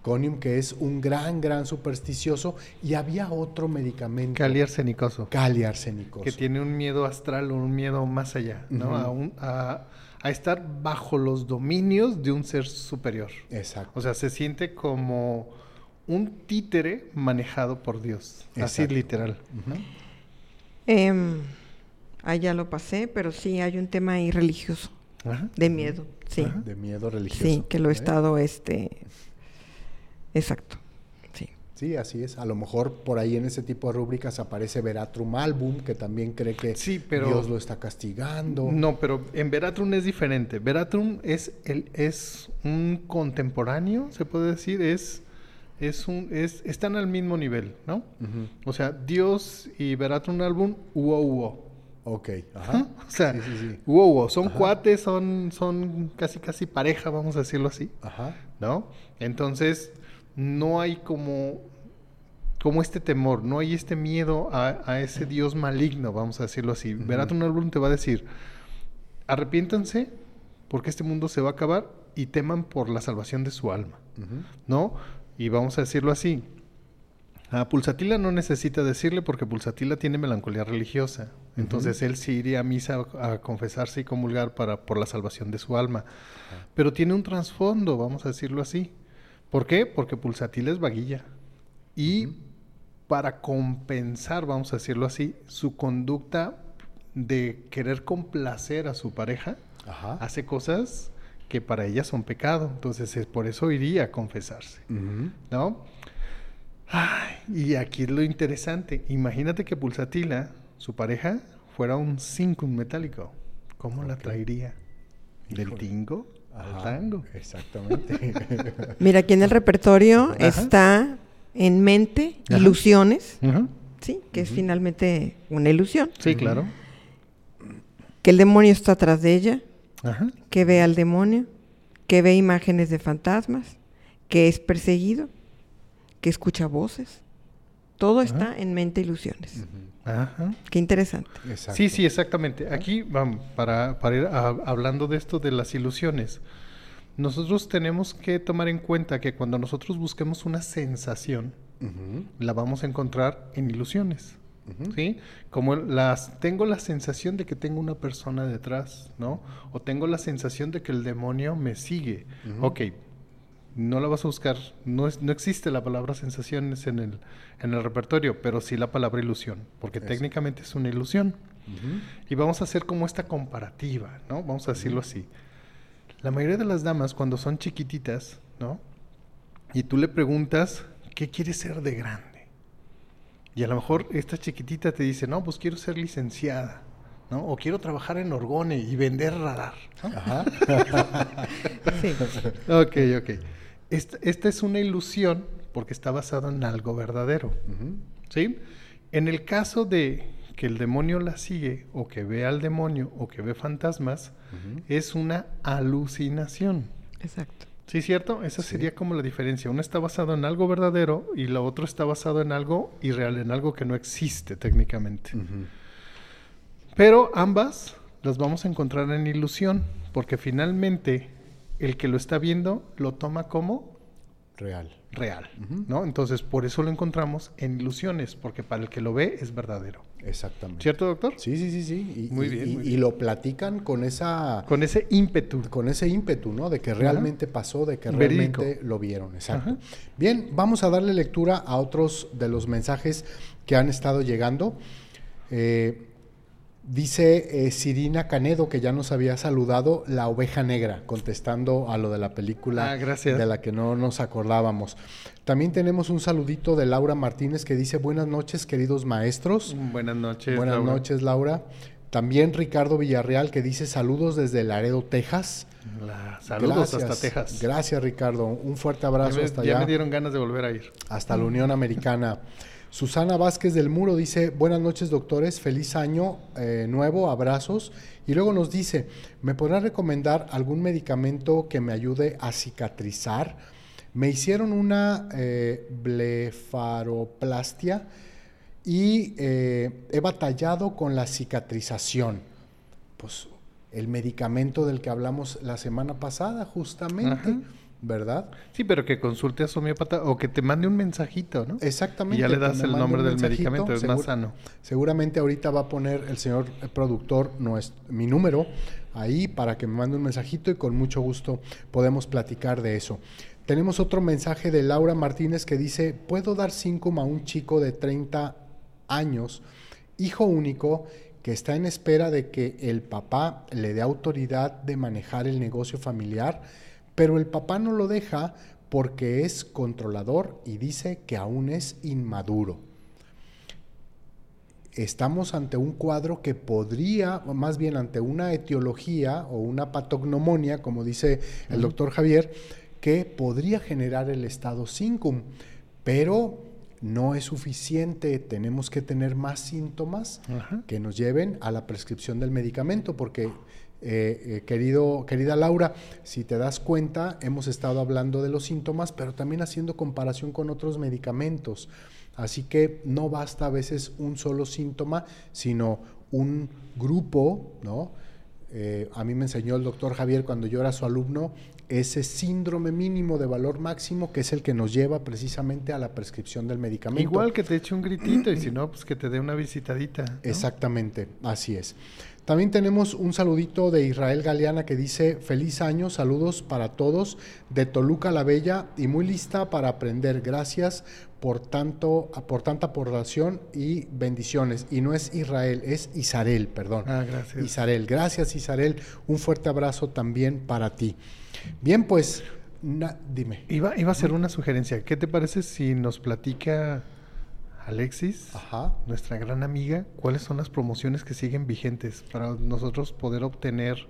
Conium, que es un gran, gran supersticioso, y había otro medicamento. Cali arsenicoso. Cali arsenicoso. Que tiene un miedo astral o un miedo más allá, ¿no? a, a estar bajo los dominios de un ser superior. Exacto. O sea, se siente como un títere manejado por Dios. Así literal. Em, ahí ya lo pasé, pero sí hay un tema ahí religioso. De miedo, sí. De miedo religioso. Sí, que lo he estado, este... Exacto. Sí, así es. A lo mejor por ahí en ese tipo de rúbricas aparece Veratrum Album, que también cree que Dios lo está castigando. No, pero en Veratrum es diferente. Veratrum es, el, es un contemporáneo, se puede decir, es, es un, es, están al mismo nivel, ¿no? O sea, Dios y Veratrum Album, uo, uo. Ok, ajá. O sea, sí, Uo, son cuates, son, son casi, casi pareja, vamos a decirlo así. Ajá. ¿No? Entonces, no hay como como este temor, no hay este miedo a, ese Dios maligno, vamos a decirlo así. Uh un álbum te va a decir, arrepiéntanse porque este mundo se va a acabar y teman por la salvación de su alma, ¿no? Y vamos a decirlo así. A Pulsatila no necesita decirle porque Pulsatila tiene melancolía religiosa. Entonces él sí iría a misa a, confesarse y comulgar para, por la salvación de su alma. Pero tiene un trasfondo, vamos a decirlo así. ¿Por qué? Porque Pulsatila es vaguilla. Y para compensar, vamos a decirlo así, su conducta de querer complacer a su pareja, hace cosas que para ella son pecado. Entonces, es por eso iría a confesarse. ¿No? y aquí es lo interesante. Imagínate que Pulsatila, su pareja, fuera un cinco metálico. ¿Cómo la traería? ¿Del tingo al tango? Exactamente. Mira, aquí en el repertorio está en mente, ilusiones, ¿sí? Que es finalmente una ilusión. Sí, claro. Que el demonio está atrás de ella, que ve al demonio, que ve imágenes de fantasmas, que es perseguido, que escucha voces. Todo está en mente, ilusiones. Ajá. Qué interesante. Sí, sí, exactamente. Aquí vamos, para, para ir hablando de esto de las ilusiones. Nosotros tenemos que tomar en cuenta que cuando nosotros busquemos una sensación, la vamos a encontrar en ilusiones. ¿Sí? Como las tengo la sensación de que tengo una persona detrás, ¿no? O tengo la sensación de que el demonio me sigue. Ok, no la vas a buscar, no, es, no existe la palabra sensaciones en el, en el repertorio, pero sí la palabra ilusión, porque técnicamente es una ilusión. Y vamos a hacer como esta comparativa, ¿no? Vamos a decirlo así. La mayoría de las damas, cuando son chiquititas, ¿no? Y tú le preguntas, ¿qué quieres ser de grande? Y a lo mejor esta chiquitita te dice, no, pues quiero ser licenciada, ¿no? O quiero trabajar en Orgone y vender radar. Ajá. sí. Ok, ok. Esta, esta, es una ilusión porque está basada en algo verdadero. ¿Sí? En el caso de que el demonio la sigue o que ve al demonio o que ve fantasmas, es una alucinación. Exacto. Sí, cierto. Esa sería como la diferencia. Uno está basado en algo verdadero y lo otro está basado en algo irreal, en algo que no existe técnicamente. Pero ambas las vamos a encontrar en ilusión, porque finalmente el que lo está viendo lo toma como real. Real, ¿no? Entonces, por eso lo encontramos en ilusiones, porque para el que lo ve es verdadero. Exactamente. ¿Cierto, doctor? Sí, sí, sí, sí. muy, bien, y, lo platican con esa... Con ese ímpetu. Con ese ímpetu, ¿no? De que realmente pasó, de que realmente lo vieron. Exacto. Bien, vamos a darle lectura a otros de los mensajes que han estado llegando. Eh, Dice eh, Sirina Canedo, que ya nos había saludado, la oveja negra, contestando a lo de la película ah, de la que no nos acordábamos. También tenemos un saludito de Laura Martínez que dice, buenas noches, queridos maestros. Buenas noches. Buenas noches, Laura. También Ricardo Villarreal que dice saludos desde Laredo, Texas. Saludos hasta Texas. Gracias, Ricardo. Un fuerte abrazo hasta allá. Ya me dieron ganas de volver a ir. Hasta la Unión Americana. Susana Vázquez del Muro dice, buenas noches doctores, feliz año eh, nuevo, abrazos. Y luego nos dice, ¿me podrá recomendar algún medicamento que me ayude a cicatrizar? Me hicieron una eh, blefaroplastia y eh, he batallado con la cicatrización. Pues el medicamento del que hablamos la semana pasada, justamente. ¿verdad? Sí, pero que consulte a su homeópata o que te mande un mensajito, ¿no? Exactamente. Y ya le das el nombre del medicamento, es más sano. Seguramente ahorita va a poner el señor productor mi número ahí para que me mande un mensajito y con mucho gusto podemos platicar de eso. Tenemos otro mensaje de Laura Martínez que dice, ¿puedo dar cinco a un chico de 30 años, hijo único, que está en espera de que el papá le dé autoridad de manejar el negocio familiar? Pero el papá no lo deja porque es controlador y dice que aún es inmaduro. Estamos ante un cuadro que podría, más bien ante una etiología o una patognomonia, como dice el doctor Javier, que podría generar el estado sincum, pero no es suficiente, tenemos que tener más síntomas que nos lleven a la prescripción del medicamento, porque eh, eh, querido, querida Laura, si te das cuenta, hemos estado hablando de los síntomas, pero también haciendo comparación con otros medicamentos. Así que no basta a veces un solo síntoma, sino un grupo, ¿no? Eh, a mí me enseñó el doctor Javier cuando yo era su alumno ese síndrome mínimo de valor máximo que es el que nos lleva precisamente a la prescripción del medicamento. Igual que te eche un gritito y si no, pues que te dé una visitadita. Exactamente, así es. También tenemos un saludito de Israel Galeana que dice, feliz año, saludos para todos de Toluca la Bella y muy lista para aprender. Gracias por, tanto, por tanta aportación y bendiciones. Y no es Israel, es Isarel, perdón. Ah, gracias. Isarel, gracias Isarel. Un fuerte abrazo también para ti. Bien, pues, dime. Iba, iba a hacer una sugerencia. ¿Qué te parece si nos platica Alexis, nuestra gran amiga, cuáles son las promociones que siguen vigentes para nosotros poder obtener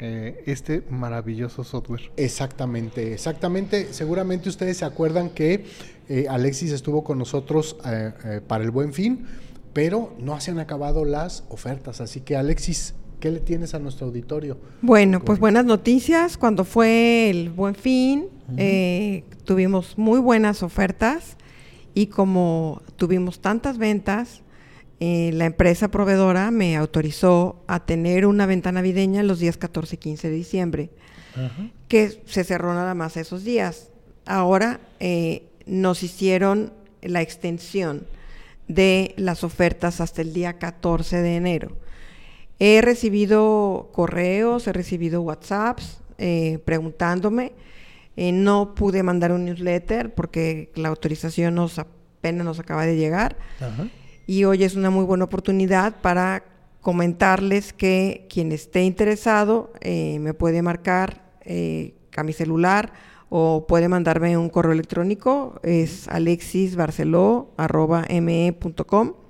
eh, este maravilloso software. Exactamente, exactamente. Seguramente ustedes se acuerdan que eh, Alexis estuvo con nosotros eh, para el buen fin, pero no se han acabado las ofertas. Así que Alexis, ¿qué le tienes a nuestro auditorio? Bueno, pues buenas noticias. Cuando fue el buen fin, tuvimos muy buenas ofertas y como tuvimos tantas ventas, eh, la empresa proveedora me autorizó a tener una venta navideña los días 14 y 15 de diciembre, que se cerró nada más esos días. Ahora eh, nos hicieron la extensión de las ofertas hasta el día 14 de enero. He recibido correos, he recibido WhatsApps eh, preguntándome. Eh, no pude mandar un newsletter porque la autorización nos apenas nos acaba de llegar. Y hoy es una muy buena oportunidad para comentarles que quien esté interesado eh, me puede marcar eh, a mi celular o puede mandarme un correo electrónico, es alexisbarceló.me.com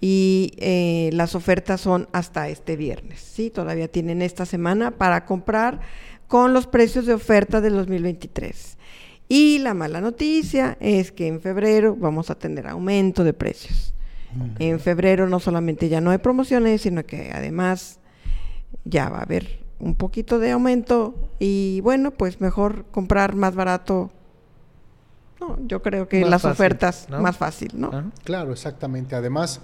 y eh, las ofertas son hasta este viernes, ¿sí? Todavía tienen esta semana para comprar con los precios de oferta del 2023. Y la mala noticia es que en febrero vamos a tener aumento de precios. En febrero no solamente ya no hay promociones, sino que además ya va a haber un poquito de aumento y bueno, pues mejor comprar más barato. No, yo creo que las ofertas más fácil, ¿no? Claro, exactamente. Además,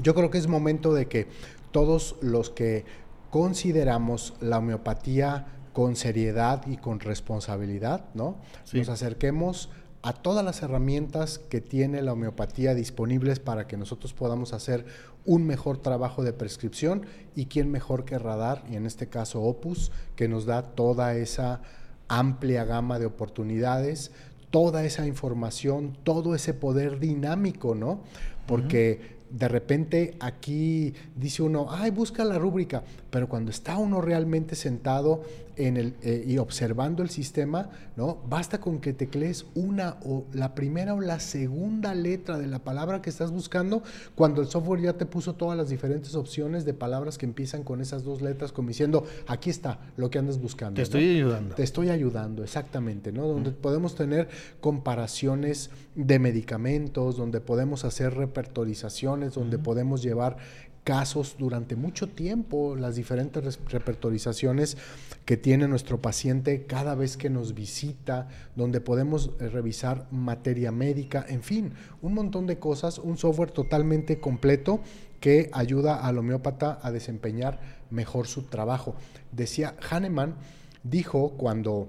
yo creo que es momento de que todos los que consideramos la homeopatía con seriedad y con responsabilidad, ¿no? Nos acerquemos a todas las herramientas que tiene la homeopatía disponibles para que nosotros podamos hacer un mejor trabajo de prescripción y quién mejor que Radar, y en este caso Opus, que nos da toda esa amplia gama de oportunidades, toda esa información, todo ese poder dinámico, ¿no? Porque de repente aquí dice uno, ay, busca la rúbrica, pero cuando está uno realmente sentado en el, eh, y observando el sistema, ¿no? Basta con que teclees una o la primera o la segunda letra de la palabra que estás buscando, cuando el software ya te puso todas las diferentes opciones de palabras que empiezan con esas dos letras, como diciendo, aquí está lo que andas buscando. Te estoy ayudando. Te estoy ayudando, exactamente, ¿no? Donde podemos tener comparaciones de medicamentos, donde podemos hacer repertorizaciones, donde podemos llevar casos durante mucho tiempo, las diferentes repertorizaciones que tiene nuestro paciente cada vez que nos visita, donde podemos eh, revisar materia médica, en fin, un montón de cosas, un software totalmente completo que ayuda al homeópata a desempeñar mejor su trabajo. Decía Hahnemann, dijo cuando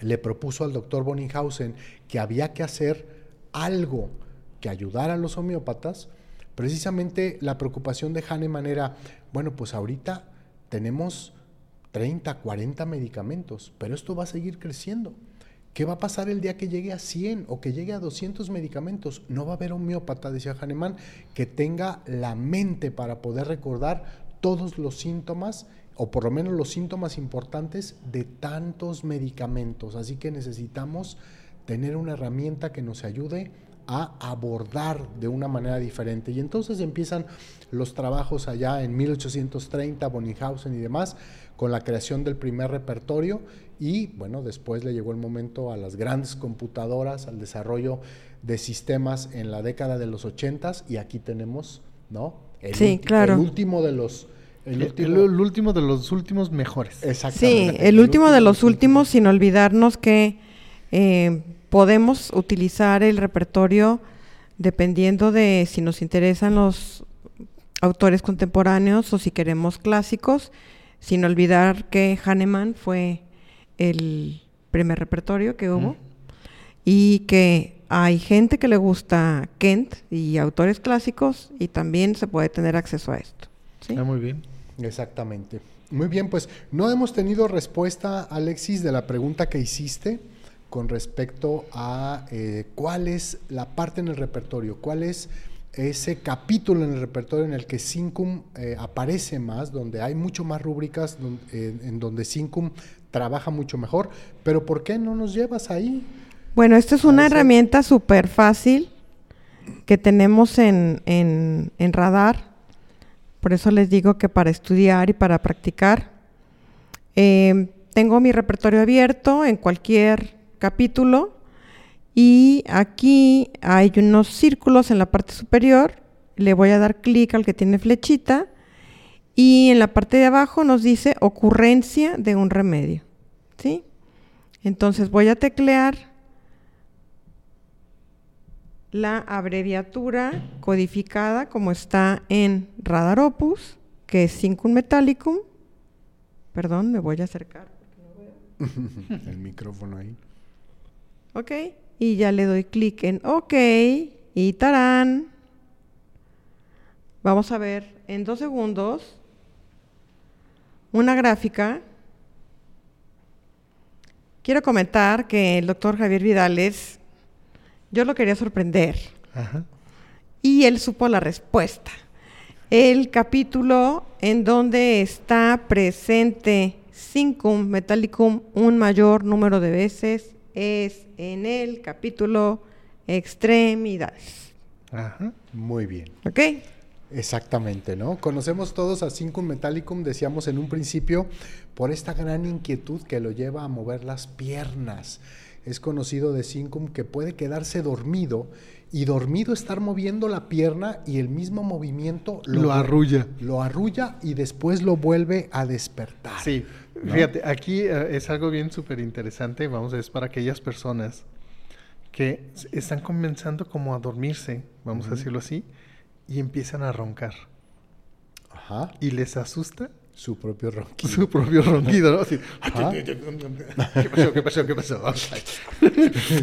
le propuso al doctor Bonninghausen que había que hacer algo que ayudara a los homeópatas, Precisamente la preocupación de Hahnemann era, bueno, pues ahorita tenemos 30, 40 medicamentos, pero esto va a seguir creciendo. ¿Qué va a pasar el día que llegue a 100 o que llegue a 200 medicamentos? No va a haber homeópata, decía Hahnemann, que tenga la mente para poder recordar todos los síntomas o por lo menos los síntomas importantes de tantos medicamentos. Así que necesitamos tener una herramienta que nos ayude a abordar de una manera diferente. Y entonces empiezan los trabajos allá en 1830, Bonninghausen y demás, con la creación del primer repertorio y bueno, después le llegó el momento a las grandes computadoras, al desarrollo de sistemas en la década de los 80 y aquí tenemos, ¿no? El, sí, claro. el último de los el, último, de los últimos mejores. Exactamente. Sí, el, último, de los últimos, sin olvidarnos que eh, podemos utilizar el repertorio dependiendo de si nos interesan los autores contemporáneos o si queremos clásicos, sin olvidar que Hahnemann fue el primer repertorio que hubo y que hay gente que le gusta Kent y autores clásicos y también se puede tener acceso a esto. ¿sí? Ah, muy bien. Exactamente. Muy bien, pues no hemos tenido respuesta, Alexis, de la pregunta que hiciste con respecto a eh, cuál es la parte en el repertorio, cuál es ese capítulo en el repertorio en el que Syncum eh, aparece más, donde hay mucho más rúbricas, eh, en donde Syncum trabaja mucho mejor, pero ¿por qué no nos llevas ahí? Bueno, esta es una herramienta súper fácil que tenemos en, en, en radar, por eso les digo que para estudiar y para practicar, tengo mi repertorio abierto en cualquier capítulo y aquí hay unos círculos en la parte superior. Le voy a dar clic al que tiene flechita y en la parte de abajo nos dice ocurrencia de un remedio. ¿sí? Entonces voy a teclear la abreviatura codificada como está en Radar Opus, que es Syncum Metallicum. Perdón, me voy a acercar. El micrófono ahí. ¿Ok? Y ya le doy clic en OK y tarán. Vamos a ver en dos segundos una gráfica. Quiero comentar que el doctor Javier Vidales, yo lo quería sorprender. Y él supo la respuesta. el capítulo en donde está presente Cincum Metallicum un mayor número de veces es en el capítulo Extremidades. Ajá. Muy bien. ¿Ok? Exactamente, ¿no? Conocemos todos a Cincum Metallicum, decíamos en un principio, por esta gran inquietud que lo lleva a mover las piernas. Es conocido de Cincum que puede quedarse dormido y dormido estar moviendo la pierna y el mismo movimiento lo, arrulla. Lo arrulla y después lo vuelve a despertar. Sí, fíjate, aquí eh, es algo bien súper interesante, vamos, es para aquellas personas que están comenzando como a dormirse, vamos a decirlo así, y empiezan a roncar. Ajá. Y les asusta su propio ronquido. Su propio ronquido, ¿no? Así, ¿Qué pasó? ¿Qué pasó? ¿Qué pasó?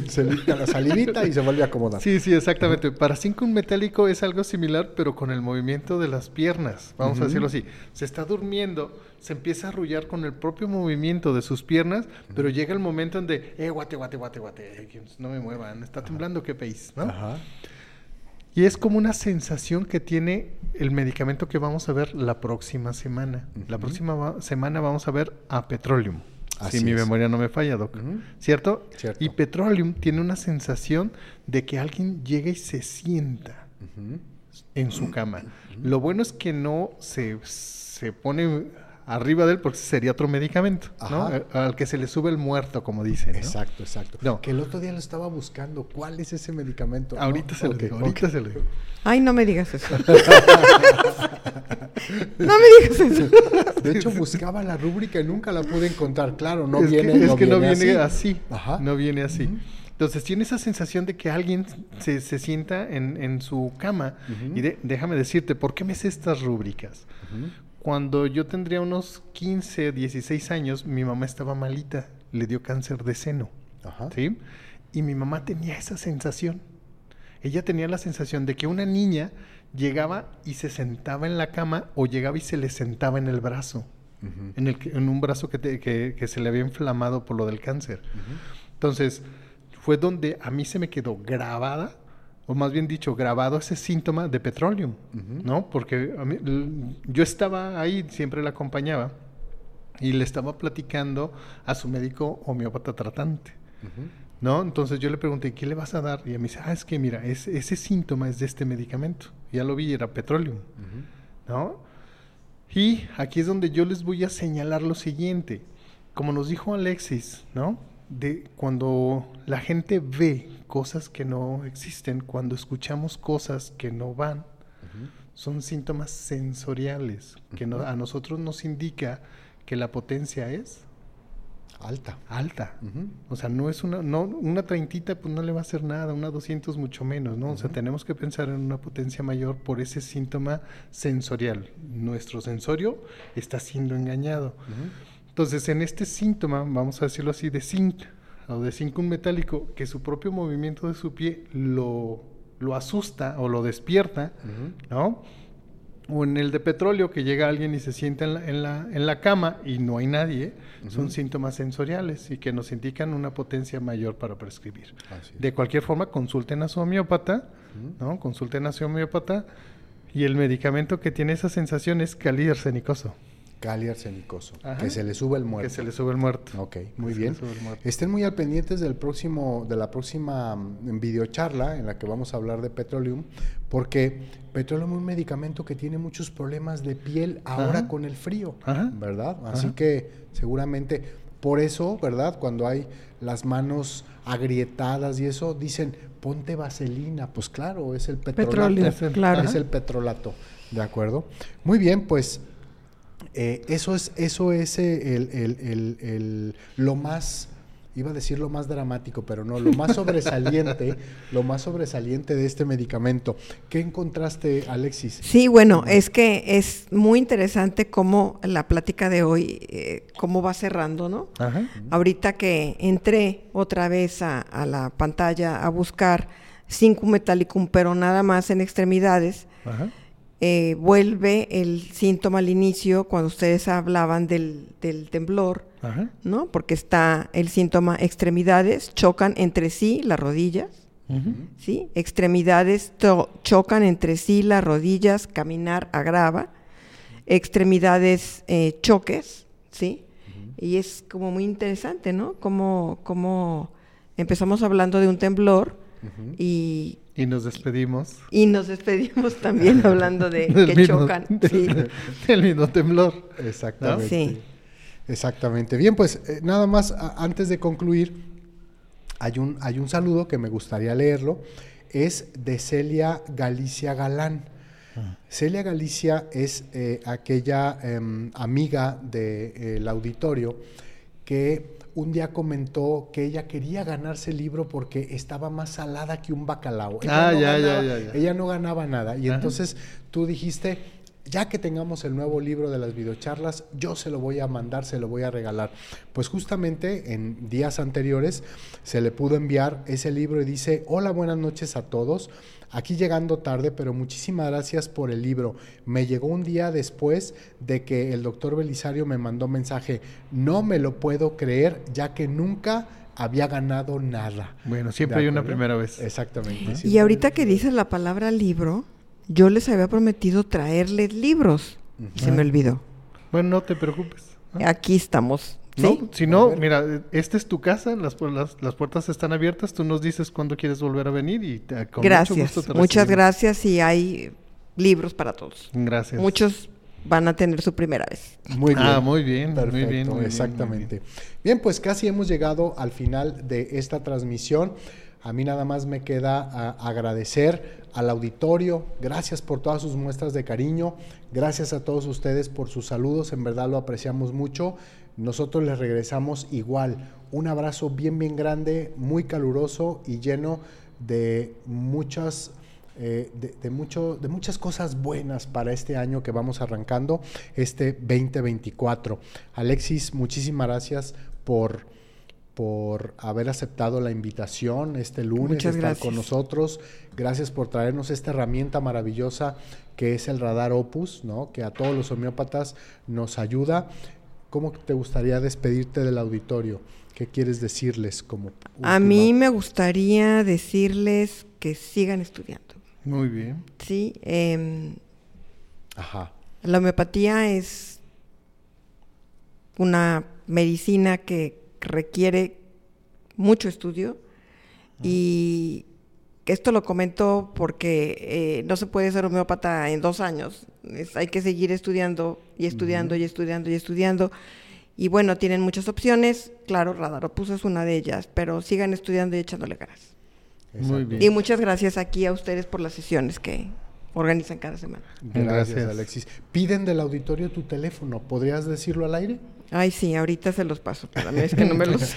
se limpia la salivita y se vuelve a acomodar. Sí, sí, exactamente. Para cinco un metálico es algo similar, pero con el movimiento de las piernas. Vamos a decirlo así. Se está durmiendo, se empieza a arrullar con el propio movimiento de sus piernas, pero llega el momento en de, eh, guate, guate, guate, guate, no me muevan, está temblando, qué país, ¿no? Ajá. Y es como una sensación que tiene el medicamento que vamos a ver la próxima semana. La próxima semana vamos a ver a Petroleum. si mi memoria no me falla, Doc. ¿Cierto? Y Petroleum tiene una sensación de que alguien llega y se sienta en su cama. Lo bueno es que no se, se pone arriba de él porque sería otro medicamento, ¿no? Al que se le sube el muerto, como dicen. Exacto, exacto. No. Que el otro día lo estaba buscando. ¿Cuál es ese medicamento? Ahorita se lo digo, ahorita se lo digo. Ay, no me digas eso. no me digas eso. De hecho, buscaba la rúbrica y nunca la pude encontrar. Claro, no viene, que, es que no viene así. Ajá. No viene así. Entonces tiene esa sensación de que alguien se, se sienta en, en, su cama. Y déjame decirte, ¿por qué me sé estas rúbricas? Cuando yo tendría unos 15, 16 años, mi mamá estaba malita, le dio cáncer de seno. ¿sí? Y mi mamá tenía esa sensación. Ella tenía la sensación de que una niña llegaba y se sentaba en la cama o llegaba y se le sentaba en el brazo, en, el, en, un brazo que, que, se le había inflamado por lo del cáncer. Entonces, fue donde a mí se me quedó grabada o más bien dicho, grabado ese síntoma de petróleo, ¿no? Porque yo estaba ahí, siempre la acompañaba, y le estaba platicando a su médico homeópata tratante, ¿no? Entonces yo le pregunté, ¿qué le vas a dar? Y ella me dice, ah, es que mira, ese, ese síntoma es de este medicamento. Ya lo vi, era petróleo, ¿no? Y aquí es donde yo les voy a señalar lo siguiente. Como nos dijo Alexis, ¿no? De cuando la gente ve cosas que no existen, cuando escuchamos cosas que no van, son síntomas sensoriales que a nosotros nos indica que la potencia es alta. Alta. O sea, no es una, no, una treintita, pues no le va a hacer nada, una 200 mucho menos, ¿no? O sea, tenemos que pensar en una potencia mayor por ese síntoma sensorial. Nuestro sensorio está siendo engañado. Entonces, en este síntoma, vamos a decirlo así, de zinc, o de zinc metálico, que su propio movimiento de su pie lo, lo asusta o lo despierta, ¿no? O en el de petróleo, que llega alguien y se sienta en la, en la, en la cama y no hay nadie, son síntomas sensoriales y que nos indican una potencia mayor para prescribir. De cualquier forma, consulten a su homeópata, ¿no? Consulten a su homeópata y el medicamento que tiene esa sensación es cali arsenicoso. Que se le sube el muerto. Que se le sube el muerto. Ok, muy bien. Estén muy al pendientes del próximo, de la próxima mm, videocharla en la que vamos a hablar de petroleum, porque petroleum es un medicamento que tiene muchos problemas de piel ahora con el frío, ¿verdad? Así que seguramente por eso, ¿verdad? Cuando hay las manos agrietadas y eso, dicen, ponte vaselina. Pues claro, es el petrolato. el, claro. Es el petrolato, ¿de acuerdo? Muy bien, pues eh, eso es, eso es eh, el, lo más, iba a decir lo más dramático, pero no, lo más sobresaliente, lo más sobresaliente de este medicamento. ¿Qué encontraste, Alexis? Sí, bueno, es que es muy interesante cómo la plática de hoy, eh, cómo va cerrando, ¿no? Ahorita que entré otra vez a, a la pantalla a buscar 5 Metallicum, pero nada más en extremidades. Ajá eh, vuelve el síntoma al inicio cuando ustedes hablaban del, temblor, ¿no? Porque está el síntoma extremidades, chocan entre sí las rodillas, ¿sí? Extremidades chocan entre sí, las rodillas, caminar agrava. Extremidades eh, choques, ¿sí? Y es como muy interesante, ¿no? Como, como empezamos hablando de un temblor y... Y nos despedimos. Y nos despedimos también hablando de que chocan. sí. Del mismo temblor. Exactamente. Sí. Exactamente. Bien, pues eh, nada más antes de concluir, hay un, hay un saludo que me gustaría leerlo. Es de Celia Galicia Galán. Ah. Celia Galicia es eh, aquella em, amiga del auditorio que un día comentó que ella quería ganarse el libro porque estaba más salada que un bacalao. Ella, ah, no, ya, ganaba, ya, ya, ella no ganaba nada. Y entonces tú dijiste, ya que tengamos el nuevo libro de las videocharlas, yo se lo voy a mandar, se lo voy a regalar. Pues justamente en días anteriores se le pudo enviar ese libro y dice, hola, buenas noches a todos. Aquí llegando tarde, pero muchísimas gracias por el libro. Me llegó un día después de que el doctor Belisario me mandó mensaje. No me lo puedo creer, ya que nunca había ganado nada. Bueno, siempre hay una primera vez. Exactamente. Y ahorita que dices la palabra libro, yo les había prometido traerles libros. Se me olvidó. Bueno, no te preocupes. Aquí estamos. ¿Sí? si no, mira, esta es tu casa, las, las, puertas están abiertas, tú nos dices cuándo quieres volver a venir y con gracias. mucho gusto te Muchas gracias y hay libros para todos. Gracias. Muchos van a tener su primera vez. Muy bien. Ah, muy bien, muy bien. exactamente. bien. pues casi hemos llegado al final de esta transmisión. A mí nada más me queda agradecer al auditorio, gracias por todas sus muestras de cariño, gracias a todos ustedes por sus saludos, en verdad lo apreciamos mucho. Nosotros les regresamos igual, un abrazo bien, bien grande, muy caluroso y lleno de muchas eh, de, mucho, de muchas cosas buenas para este año que vamos arrancando, este 2024. Alexis, muchísimas gracias por por haber aceptado la invitación este lunes, estar con nosotros. Gracias por traernos esta herramienta maravillosa que es el radar Opus, ¿no? que a todos los homeópatas nos ayuda. ¿Cómo te gustaría despedirte del auditorio? ¿Qué quieres decirles como A mí me gustaría decirles que sigan estudiando. Muy bien. Sí. Em, Ajá. La homeopatía es una medicina que requiere mucho estudio y esto lo comento porque eh, no se puede ser homeópata en dos años. hay que seguir estudiando y estudiando y estudiando y estudiando. Y bueno, tienen muchas opciones. Claro, Radaropus es una de ellas, pero sigan estudiando y echándole ganas. Muy bien. Y muchas gracias aquí a ustedes por las sesiones que organizan cada semana. Gracias, Alexis. Piden del auditorio tu teléfono. ¿Podrías decirlo al aire? Ay, sí, ahorita se los paso, pero es que no me los...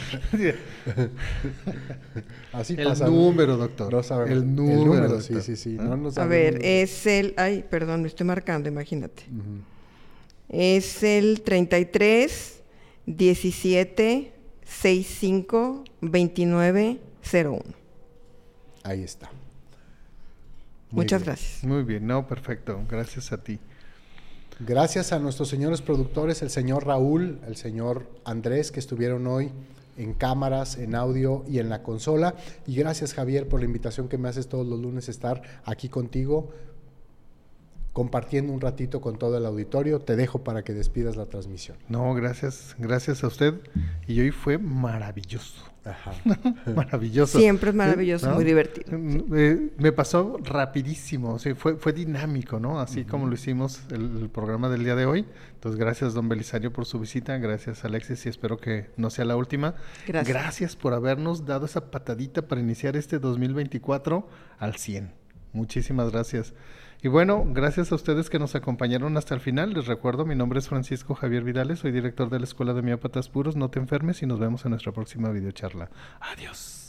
Así el número, doctor. El número, sí, sí, sí. a ver, es el... Ay, perdón, me estoy marcando, imagínate. Es el 33 17 65 29 01. Ahí está. Muchas gracias. Muy bien, no, perfecto. Gracias a ti. Gracias a nuestros señores productores, el señor Raúl, el señor Andrés, que estuvieron hoy en cámaras, en audio y en la consola. Y gracias Javier por la invitación que me haces todos los lunes estar aquí contigo, compartiendo un ratito con todo el auditorio. Te dejo para que despidas la transmisión. No, gracias, gracias a usted. Y hoy fue maravilloso. maravilloso. Siempre es maravilloso, muy divertido. Eh, me pasó rapidísimo, fue, fue dinámico, ¿no? Así como lo hicimos el, programa del día de hoy. Entonces, gracias, don Belisario, por su visita. Gracias, Alexis, y espero que no sea la última. Gracias. Gracias por habernos dado esa patadita para iniciar este 2024 al 100. Muchísimas gracias. Y bueno, gracias a ustedes que nos acompañaron hasta el final. Les recuerdo, mi nombre es Francisco Javier Vidales, soy director de la Escuela de Miópatas Puros. No te enfermes y nos vemos en nuestra próxima videocharla. Adiós.